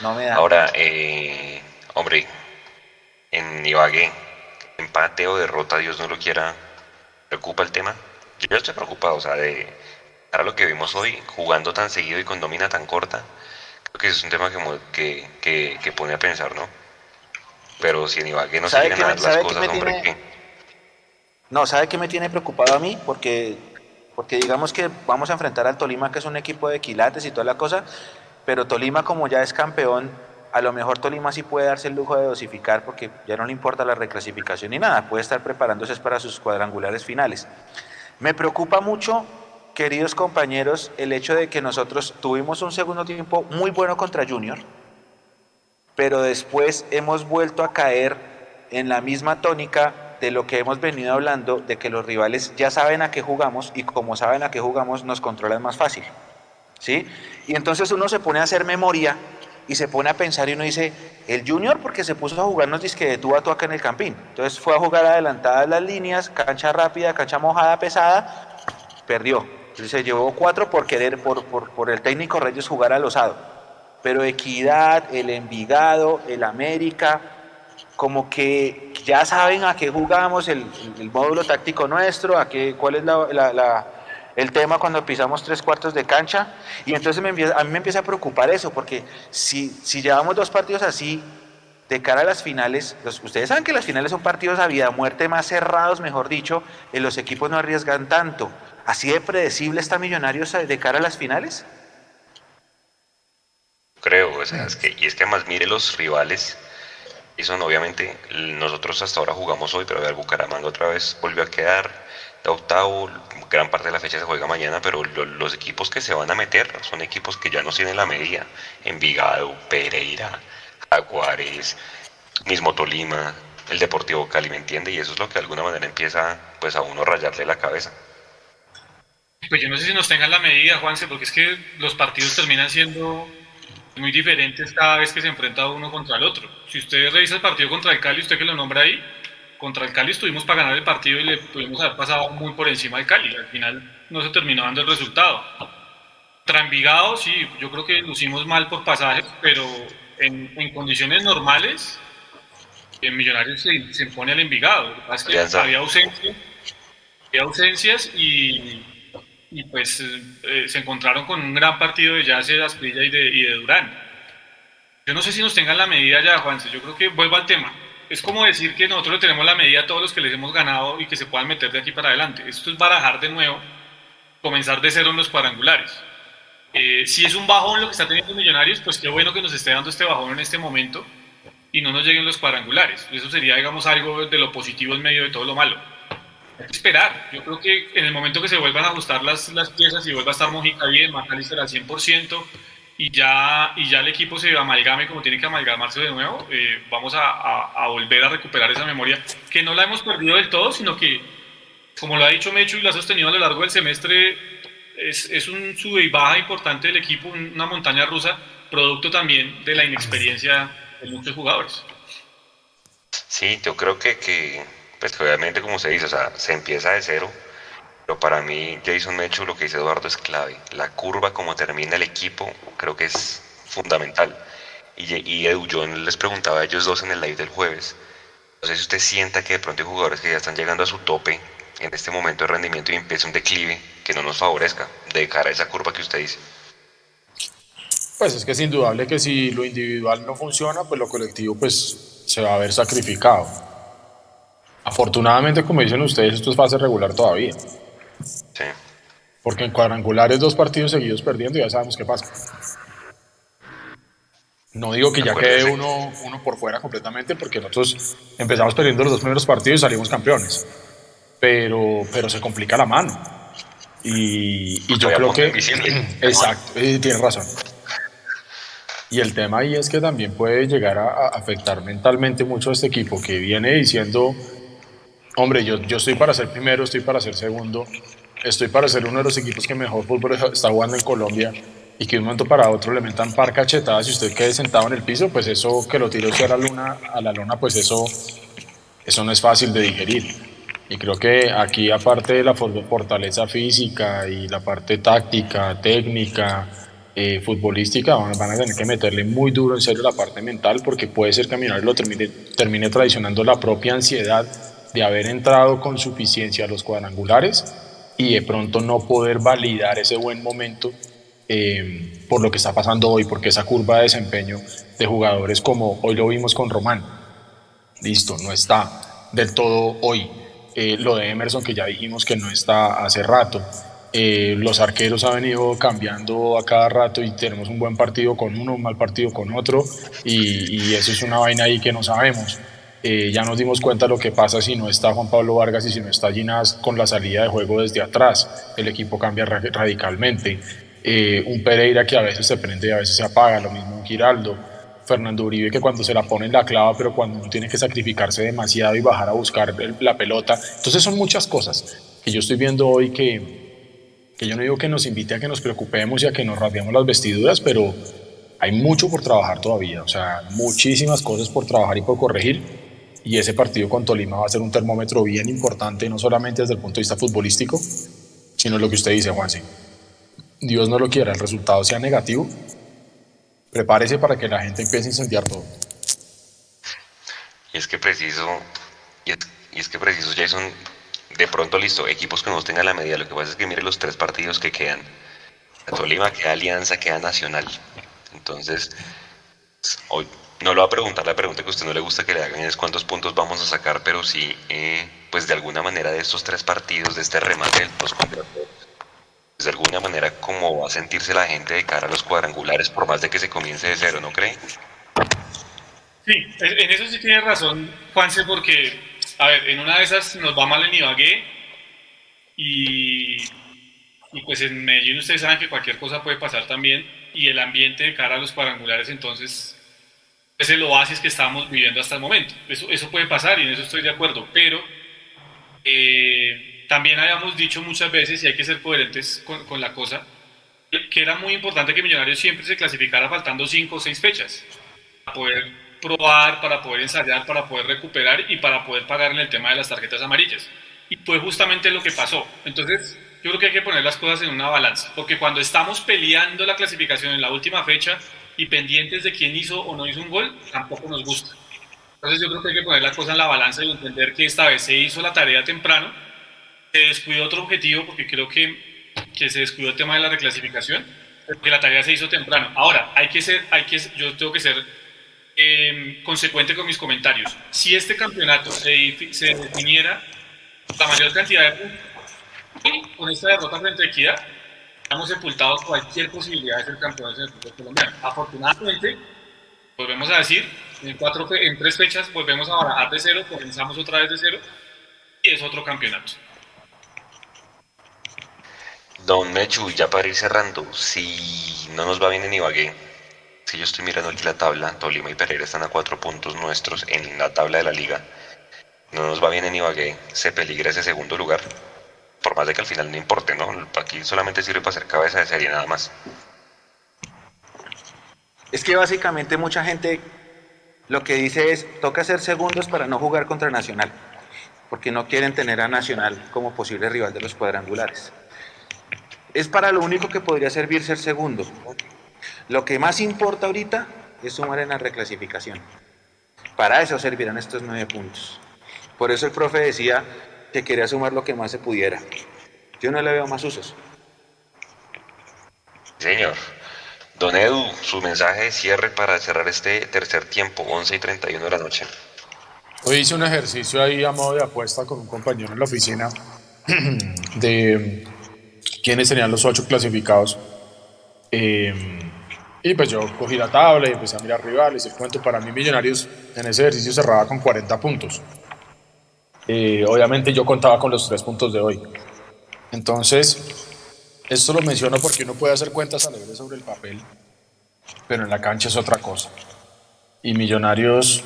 No, me da. Ahora, eh, hombre, en Ibagué, empate o derrota, Dios no lo quiera, ¿preocupa el tema? Yo estoy preocupado, o sea, de ahora lo que vimos hoy, jugando tan seguido y con domina tan corta, creo que es un tema que, que, que, pone a pensar, ¿no? Pero si en Ibagué no se quieren dar las cosas, hombre, ¿qué? No, ¿sabe qué me tiene preocupado a mí? Porque porque digamos que vamos a enfrentar al Tolima, que es un equipo de quilates y toda la cosa, pero Tolima como ya es campeón, a lo mejor Tolima sí puede darse el lujo de dosificar porque ya no le importa la reclasificación ni nada, puede estar preparándose para sus cuadrangulares finales. Me preocupa mucho, queridos compañeros, el hecho de que nosotros tuvimos un segundo tiempo muy bueno contra Junior, pero después hemos vuelto a caer en la misma tónica de lo que hemos venido hablando, de que los rivales ya saben a qué jugamos y como saben a qué jugamos nos controlan más fácil. ¿sí? Y entonces uno se pone a hacer memoria y se pone a pensar y uno dice, el Junior porque se puso a jugarnos disque de tú a tú en el campín. Entonces fue a jugar adelantadas las líneas, cancha rápida, cancha mojada, pesada, perdió. Entonces se llevó cuatro por querer, por, por, por el técnico Reyes jugar al osado. Pero Equidad, el Envigado, el América, como que ya saben a qué jugamos, el, módulo táctico nuestro, a qué, cuál es el tema cuando pisamos tres cuartos de cancha. Y entonces me a mí me empieza a preocupar eso, porque si, llevamos dos partidos así, de cara a las finales, ustedes saben que las finales son partidos a vida muerte más cerrados, mejor dicho, y los equipos no arriesgan tanto. ¿Así de predecible está Millonarios de cara a las finales? creo, o sea, es que, y es que además mire los rivales, y son obviamente, nosotros hasta ahora jugamos hoy, pero el Bucaramanga otra vez volvió a quedar de octavo, gran parte de la fecha se juega mañana, pero los equipos que se van a meter son equipos que ya no tienen la medida, Envigado, Pereira, Jaguares, mismo Tolima, el Deportivo Cali, ¿me entiende? Y eso es lo que de alguna manera empieza pues a uno rayarle la cabeza. Pues yo no sé si nos tengan la medida, Juanse, porque es que los partidos terminan siendo muy diferentes cada vez que se enfrenta uno contra el otro. Si usted revisa el partido contra el Cali, usted que lo nombra ahí, contra el Cali estuvimos para ganar el partido y le pudimos haber pasado muy por encima del Cali. Al final no se terminó dando el resultado. Contra Envigado, sí, yo creo que lucimos mal por pasajes, pero en, en condiciones normales, en Millonarios se, se impone al Envigado. Lo que pasa es que había ausencias, había ausencias y y pues eh, se encontraron con un gran partido de Yacer, Asprilla y de, y de Durán. Yo no sé si nos tengan la medida ya, Juanse, yo creo que vuelvo al tema. Es como decir que nosotros le tenemos la medida a todos los que les hemos ganado y que se puedan meter de aquí para adelante. Esto es barajar de nuevo, comenzar de cero en los cuadrangulares. Eh, si es un bajón lo que está teniendo Millonarios, pues qué bueno que nos esté dando este bajón en este momento y no nos lleguen los cuadrangulares. Eso sería, digamos, algo de lo positivo en medio de todo lo malo esperar. Yo creo que en el momento que se vuelvan a ajustar las, las piezas y vuelva a estar Mojica bien, Macalister al 100% y ya, y ya el equipo se amalgame como tiene que amalgamarse de nuevo, eh, vamos a, a, volver a recuperar esa memoria que no la hemos perdido del todo, sino que, como lo ha dicho Mecho y lo ha sostenido a lo largo del semestre, es, es un sube y baja importante del equipo, una montaña rusa, producto también de la inexperiencia de muchos jugadores. Sí, yo creo que, que pues obviamente como se dice, o sea, se empieza de cero, pero para mí Jason Mecho lo que dice Eduardo es clave. La curva como termina el equipo creo que es fundamental. Y, y Edu, yo les preguntaba a ellos dos en el live del jueves, no sé si usted sienta que de pronto hay jugadores que ya están llegando a su tope en este momento de rendimiento y empieza un declive que no nos favorezca de cara a esa curva que usted dice. Pues es que es indudable que si lo individual no funciona, pues lo colectivo pues se va a ver sacrificado. Afortunadamente, como dicen ustedes, esto es fase regular todavía. Sí. Porque en cuadrangulares dos partidos seguidos perdiendo y ya sabemos qué pasa. No digo que ya quede uno, uno por fuera completamente, porque nosotros empezamos perdiendo los dos primeros partidos y salimos campeones. Pero, pero se complica la mano. Y, y yo creo que... Exacto, tienes razón. Y el tema ahí es que también puede llegar a, afectar mentalmente mucho a este equipo que viene diciendo Hombre, yo, yo estoy para ser primero, estoy para ser segundo, estoy para ser uno de los equipos que mejor fútbol está jugando en Colombia y que de un momento para otro le metan par cachetadas y usted quede sentado en el piso, pues eso que lo tire usted a la luna, a la luna, pues eso, eso no es fácil de digerir. Y creo que aquí, aparte de la fortaleza física y la parte táctica, técnica, eh, futbolística, van, a tener que meterle muy duro en serio la parte mental, porque puede ser que a lo termine, termine traicionando la propia ansiedad de haber entrado con suficiencia a los cuadrangulares y de pronto no poder validar ese buen momento eh, por lo que está pasando hoy, porque esa curva de desempeño de jugadores como hoy lo vimos con Román, listo, no está del todo hoy. Eh, lo de Emerson, que ya dijimos que no está hace rato. Eh, los arqueros han venido cambiando a cada rato y tenemos un buen partido con uno, un mal partido con otro, y, y eso es una vaina ahí que no sabemos. Eh, ya nos dimos cuenta de lo que pasa si no está Juan Pablo Vargas y si no está Ginás con la salida de juego desde atrás. El equipo cambia radicalmente. Eh, un Pereira que a veces se prende y a veces se apaga, lo mismo un Giraldo. Fernando Uribe que cuando se la pone en la clava, pero cuando no tiene que sacrificarse demasiado y bajar a buscar la pelota. Entonces son muchas cosas que yo estoy viendo hoy que, que yo no digo que nos invite a que nos preocupemos y a que nos rasguemos las vestiduras, pero hay mucho por trabajar todavía, o sea, muchísimas cosas por trabajar y por corregir y ese partido con Tolima va a ser un termómetro bien importante, no solamente desde el punto de vista futbolístico, sino lo que usted dice, Juanse. Dios no lo quiera, el resultado sea negativo, prepárese para que la gente empiece a incendiar todo. Y es que preciso, y es, que preciso, Jason, de pronto listo, equipos que no tengan la medida, lo que pasa es que mire los tres partidos que quedan. Tolima, queda Alianza, queda Nacional. Entonces, hoy no lo va a preguntar, la pregunta que a usted no le gusta que le hagan es cuántos puntos vamos a sacar, pero sí, eh, pues de alguna manera de estos tres partidos, de este remate del 2 contra de alguna manera cómo va a sentirse la gente de cara a los cuadrangulares, por más de que se comience de cero, ¿no cree? Sí, en eso sí tiene razón, Juanse, porque, a ver, en una de esas nos va mal en Ibagué y, y pues en Medellín ustedes saben que cualquier cosa puede pasar también y el ambiente de cara a los cuadrangulares entonces es el oasis que estábamos viviendo hasta el momento. Eso, eso puede pasar y en eso estoy de acuerdo, pero eh, también habíamos dicho muchas veces, y hay que ser coherentes con, con, la cosa, que era muy importante que Millonarios siempre se clasificara faltando cinco o seis fechas, para poder probar, para poder ensayar, para poder recuperar y para poder pagar en el tema de las tarjetas amarillas. Y fue justamente lo que pasó. Entonces, yo creo que hay que poner las cosas en una balanza, porque cuando estamos peleando la clasificación en la última fecha y pendientes de quién hizo o no hizo un gol, tampoco nos gusta. Entonces yo creo que hay que poner las cosas en la balanza y entender que esta vez se hizo la tarea temprano, se descuidó otro objetivo porque creo que, que se descuidó el tema de la reclasificación, porque la tarea se hizo temprano. Ahora, hay que ser, hay que, yo tengo que ser eh, consecuente con mis comentarios. Si este campeonato se, se definiera la mayor cantidad de puntos, con esta derrota frente a Equidad, hemos sepultado cualquier posibilidad de ser campeones en el fútbol colombiano. Afortunadamente, volvemos a decir, en, cuatro, en tres fechas volvemos a barajar de cero, comenzamos otra vez de cero y es otro campeonato. Don Mechu, ya para ir cerrando, si no nos va bien en Ibagué, si yo estoy mirando aquí la tabla, Tolima y Pereira están a cuatro puntos nuestros en la tabla de la liga. No nos va bien en Ibagué, se peligra ese segundo lugar por más de que al final no importe, ¿no? Aquí solamente sirve para hacer cabeza de serie nada más. Es que básicamente mucha gente lo que dice es, toca ser segundos para no jugar contra Nacional, porque no quieren tener a Nacional como posible rival de los cuadrangulares. Es para lo único que podría servir ser segundo. Lo que más importa ahorita es sumar en la reclasificación. Para eso servirán estos nueve puntos. Por eso el profe decía, que quería sumar lo que más se pudiera. Yo no le veo más usos. Señor. Don Edu, su mensaje de cierre para cerrar este tercer tiempo, 11 y 31 de la noche. Hoy hice un ejercicio ahí a modo de apuesta con un compañero en la oficina de quiénes serían los ocho clasificados. Eh, y pues yo cogí la tabla y empecé a mirar rivales. El cuento para mí, Millonarios en ese ejercicio cerraba con 40 puntos. Eh, obviamente yo contaba con los tres puntos de hoy. Entonces, esto lo menciono porque uno puede hacer cuentas alegres sobre el papel, pero en la cancha es otra cosa. Y Millonarios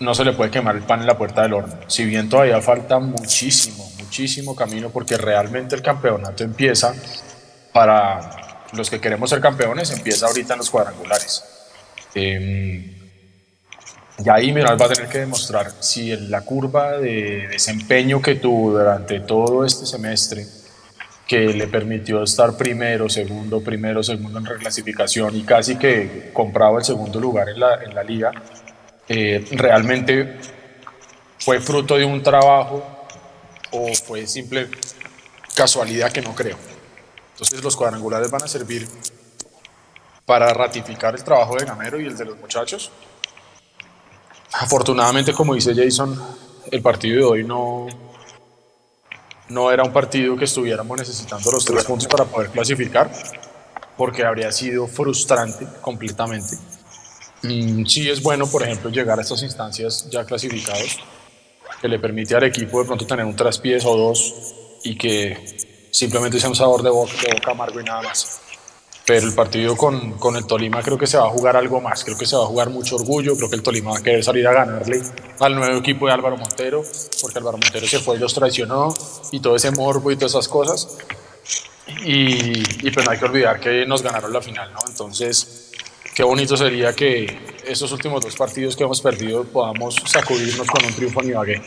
no se le puede quemar el pan en la puerta del horno. Si bien todavía falta muchísimo, muchísimo camino, porque realmente el campeonato empieza para los que queremos ser campeones, empieza ahorita en los cuadrangulares. Eh, y ahí Miral va a tener que demostrar si la curva de desempeño que tuvo durante todo este semestre, que le permitió estar primero, segundo, primero, segundo en reclasificación y casi que compraba el segundo lugar en la, en la liga, eh, realmente fue fruto de un trabajo o fue simple casualidad que no creo. Entonces los cuadrangulares van a servir para ratificar el trabajo de Gamero y el de los muchachos Afortunadamente, como dice Jason, el partido de hoy no, no era un partido que estuviéramos necesitando los tres puntos para poder clasificar, porque habría sido frustrante completamente. Mm, sí es bueno, por ejemplo, llegar a estas instancias ya clasificados, que le permite al equipo de pronto tener un traspiés o dos y que simplemente sea un sabor de boca, de boca amargo y nada más pero el partido con, con, el Tolima creo que se va a jugar algo más, creo que se va a jugar mucho orgullo, creo que el Tolima va a querer salir a ganarle al nuevo equipo de Álvaro Montero, porque Álvaro Montero se fue y los traicionó y todo ese morbo y todas esas cosas. Y, y pues no hay que olvidar que nos ganaron la final, ¿no? Entonces, qué bonito sería que esos últimos dos partidos que hemos perdido podamos sacudirnos con un triunfo en Ibagué.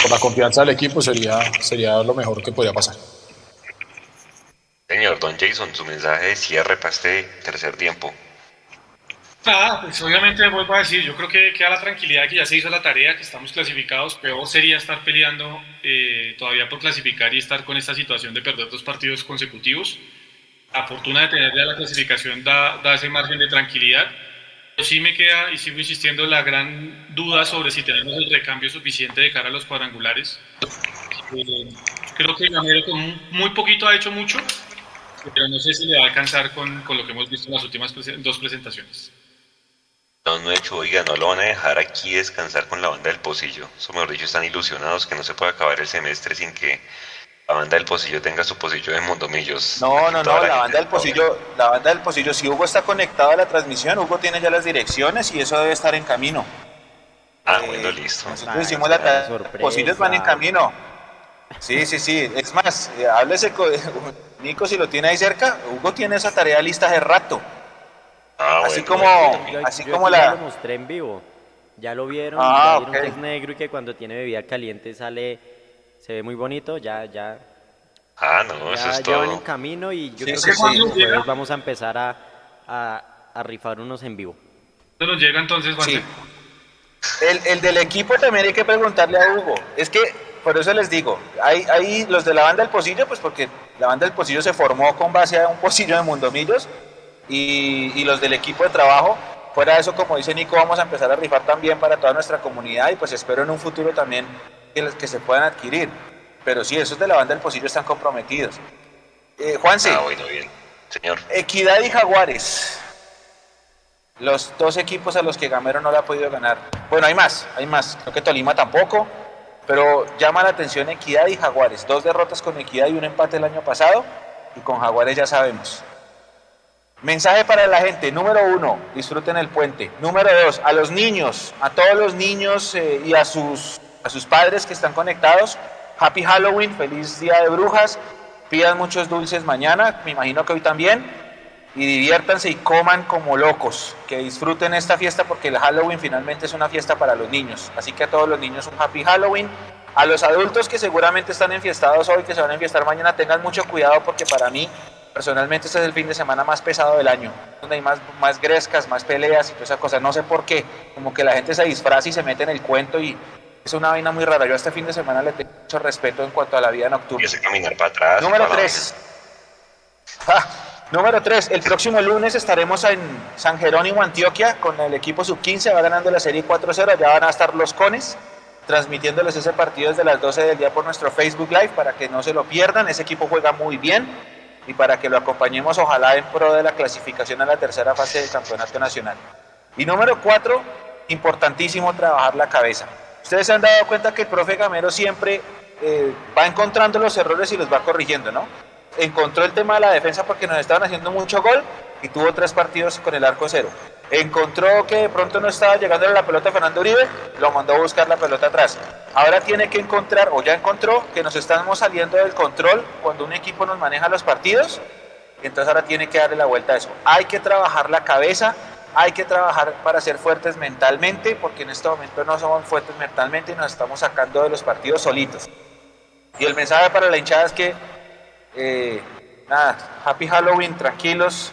Por la confianza del equipo sería, sería lo mejor que podría pasar. Señor Don Jason, su mensaje de cierre para este tercer tiempo. Ah, pues obviamente vuelvo a decir, yo creo que queda la tranquilidad que ya se hizo la tarea, que estamos clasificados. Peor sería estar peleando eh, todavía por clasificar y estar con esta situación de perder dos partidos consecutivos. La fortuna de tener ya la clasificación da, da ese margen de tranquilidad. Pero sí me queda, y sigo insistiendo, la gran duda sobre si tenemos el recambio suficiente de cara a los cuadrangulares. Eh, creo que Gamero con muy poquito ha hecho mucho pero no sé si le va a alcanzar con, con lo que hemos visto en las últimas dos presentaciones. No, no, hecho, oiga, no lo van a dejar aquí descansar con la banda del pocillo. Eso mejor dicho, están ilusionados que no se puede acabar el semestre sin que la banda del pocillo tenga su pocillo de Mondomillos. No, no, no, la, banda del pocillo, la banda del pocillo, si Hugo está conectado a la transmisión, Hugo tiene ya las direcciones y eso debe estar en camino. Ah, bueno, listo. Nosotros hicimos la pocillos van en camino. Sí, sí, sí. Es más, eh, háblese con Nico si lo tiene ahí cerca. Hugo tiene esa tarea lista hace rato. Ah, así bueno, como, así Yo como la. lo mostré en vivo. Ya lo vieron, Ah, ya vieron que es negro y que cuando tiene bebida caliente sale, se ve muy bonito, ya, ya, Ah, no, eso ya, es ya van en todo. camino y yo Sí, creo sí, que sí. jueves vamos a empezar a, a, a rifar unos en vivo. ¿Dónde nos llega entonces, Juan? Sí. El, el del equipo también hay que preguntarle a Hugo. Es que, por eso les digo, hay, hay los de la banda del Pocillo, pues porque la banda del Pocillo se formó con base a un pocillo de Mundomillos, y, y los del equipo de trabajo. Fuera de eso, como dice Nico, vamos a empezar a rifar también para toda nuestra comunidad y pues espero en un futuro también que, que se puedan adquirir. Pero sí, esos de la banda del Pocillo están comprometidos. Eh, Juanse, Ah, bueno, bien. Señor. Equidad y Jaguares. Los dos equipos a los que Gamero no le ha podido ganar. Bueno, hay más, hay más. Creo que Tolima tampoco. Pero llama la atención Equidad y Jaguares. Dos derrotas con Equidad y un empate el año pasado. Y con Jaguares ya sabemos. Mensaje para la gente. Número uno, disfruten el puente. Número dos, a los niños, a todos los niños eh, y a sus, a sus padres que están conectados. Happy Halloween, feliz Día de Brujas. Pidan muchos dulces mañana, me imagino que hoy también. Y diviértanse y coman como locos. Que disfruten esta fiesta porque el Halloween finalmente es una fiesta para los niños. Así que a todos los niños un Happy Halloween. A los adultos que seguramente están enfiestados hoy, que se van a enfiestar mañana, tengan mucho cuidado porque para mí Personalmente este es el fin de semana más pesado del año, donde hay más, más grescas, más peleas y toda esa cosa. No sé por qué, como que la gente se disfraza y se mete en el cuento y es una vaina muy rara. Yo a este fin de semana le tengo mucho respeto en cuanto a la vida nocturna. Caminar para atrás. Número para la 3. Número 3. El próximo lunes estaremos en San Jerónimo, Antioquia, con el equipo sub-15. Va ganando la serie 4-0. Allá van a estar los cones, transmitiéndoles ese partido desde las 12 del día por nuestro Facebook Live para que no se lo pierdan. Ese equipo juega muy bien y para que lo acompañemos, ojalá en pro de la clasificación a la tercera fase del campeonato nacional. Y número 4. Importantísimo trabajar la cabeza. Ustedes se han dado cuenta que el profe Gamero siempre eh, va encontrando los errores y los va corrigiendo, ¿no? Encontró el tema de la defensa porque nos estaban haciendo mucho gol y tuvo tres partidos con el arco cero. Encontró que de pronto no estaba llegando la pelota Fernando Uribe, lo mandó a buscar la pelota atrás. Ahora tiene que encontrar, o ya encontró, que nos estamos saliendo del control cuando un equipo nos maneja los partidos. Entonces ahora tiene que darle la vuelta a eso. Hay que trabajar la cabeza, hay que trabajar para ser fuertes mentalmente, porque en este momento no somos fuertes mentalmente y nos estamos sacando de los partidos solitos. Y el mensaje para la hinchada es que, eh, nada, happy Halloween, tranquilos.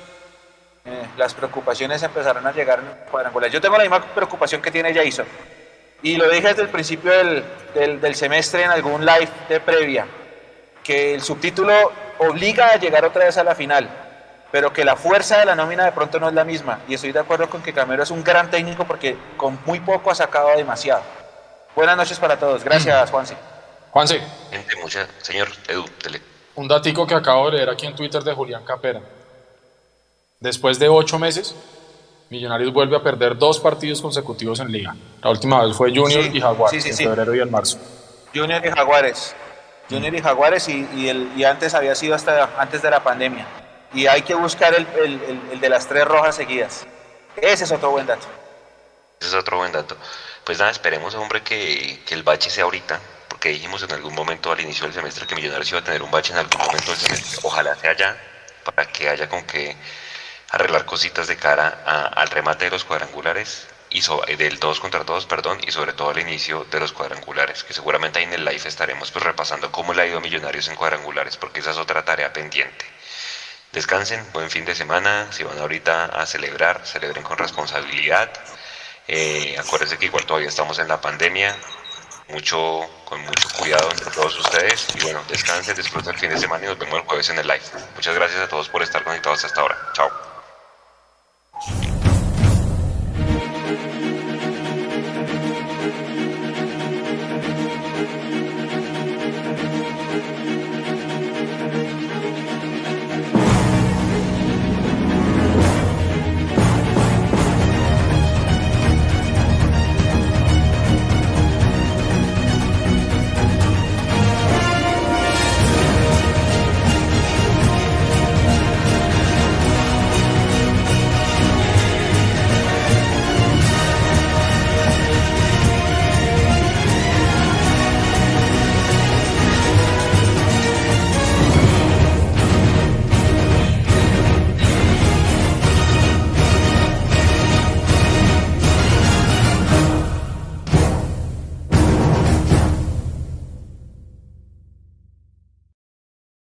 Eh, las preocupaciones empezarán a llegar en cuadrangular. Yo tengo la misma preocupación que tiene Jason. Y lo dije desde el principio del, del, del semestre en algún live de previa, que el subtítulo obliga a llegar otra vez a la final, pero que la fuerza de la nómina de pronto no es la misma. Y estoy de acuerdo con que Camero es un gran técnico porque con muy poco ha sacado demasiado. Buenas noches para todos. Gracias, Juanse. Juanse, Gente, mucha. Señor Edu, tele. Un datico que acabo de leer aquí en Twitter de Julián Capera. Después de ocho meses, Millonarios vuelve a perder dos partidos consecutivos en liga. La última vez fue Junior Sí, y Jaguares, sí, sí, en sí. febrero y en marzo. Junior y Jaguares. Junior y Jaguares y, y el, y antes había sido hasta antes de la pandemia. Y hay que buscar el, el- el- el de las tres rojas seguidas. Ese es otro buen dato. Ese es otro buen dato. Pues nada, esperemos, hombre, que, que el bache sea ahorita, porque dijimos en algún momento al inicio del semestre que Millonarios iba a tener un bache en algún momento del semestre. Ojalá sea ya, para que haya con que arreglar cositas de cara al remate de los cuadrangulares y eh, del todos contra todos, perdón, y sobre todo al inicio de los cuadrangulares, que seguramente ahí en el live estaremos pues repasando cómo le ha ido a Millonarios en cuadrangulares, porque esa es otra tarea pendiente. Descansen, buen fin de semana. Si van ahorita a celebrar, celebren con responsabilidad. Eh, acuérdense que igual todavía estamos en la pandemia mucho, con mucho cuidado entre todos ustedes. Y bueno, descansen, disfruten el fin de semana y nos vemos el jueves en el live. Muchas gracias a todos por estar conectados hasta ahora. Chao.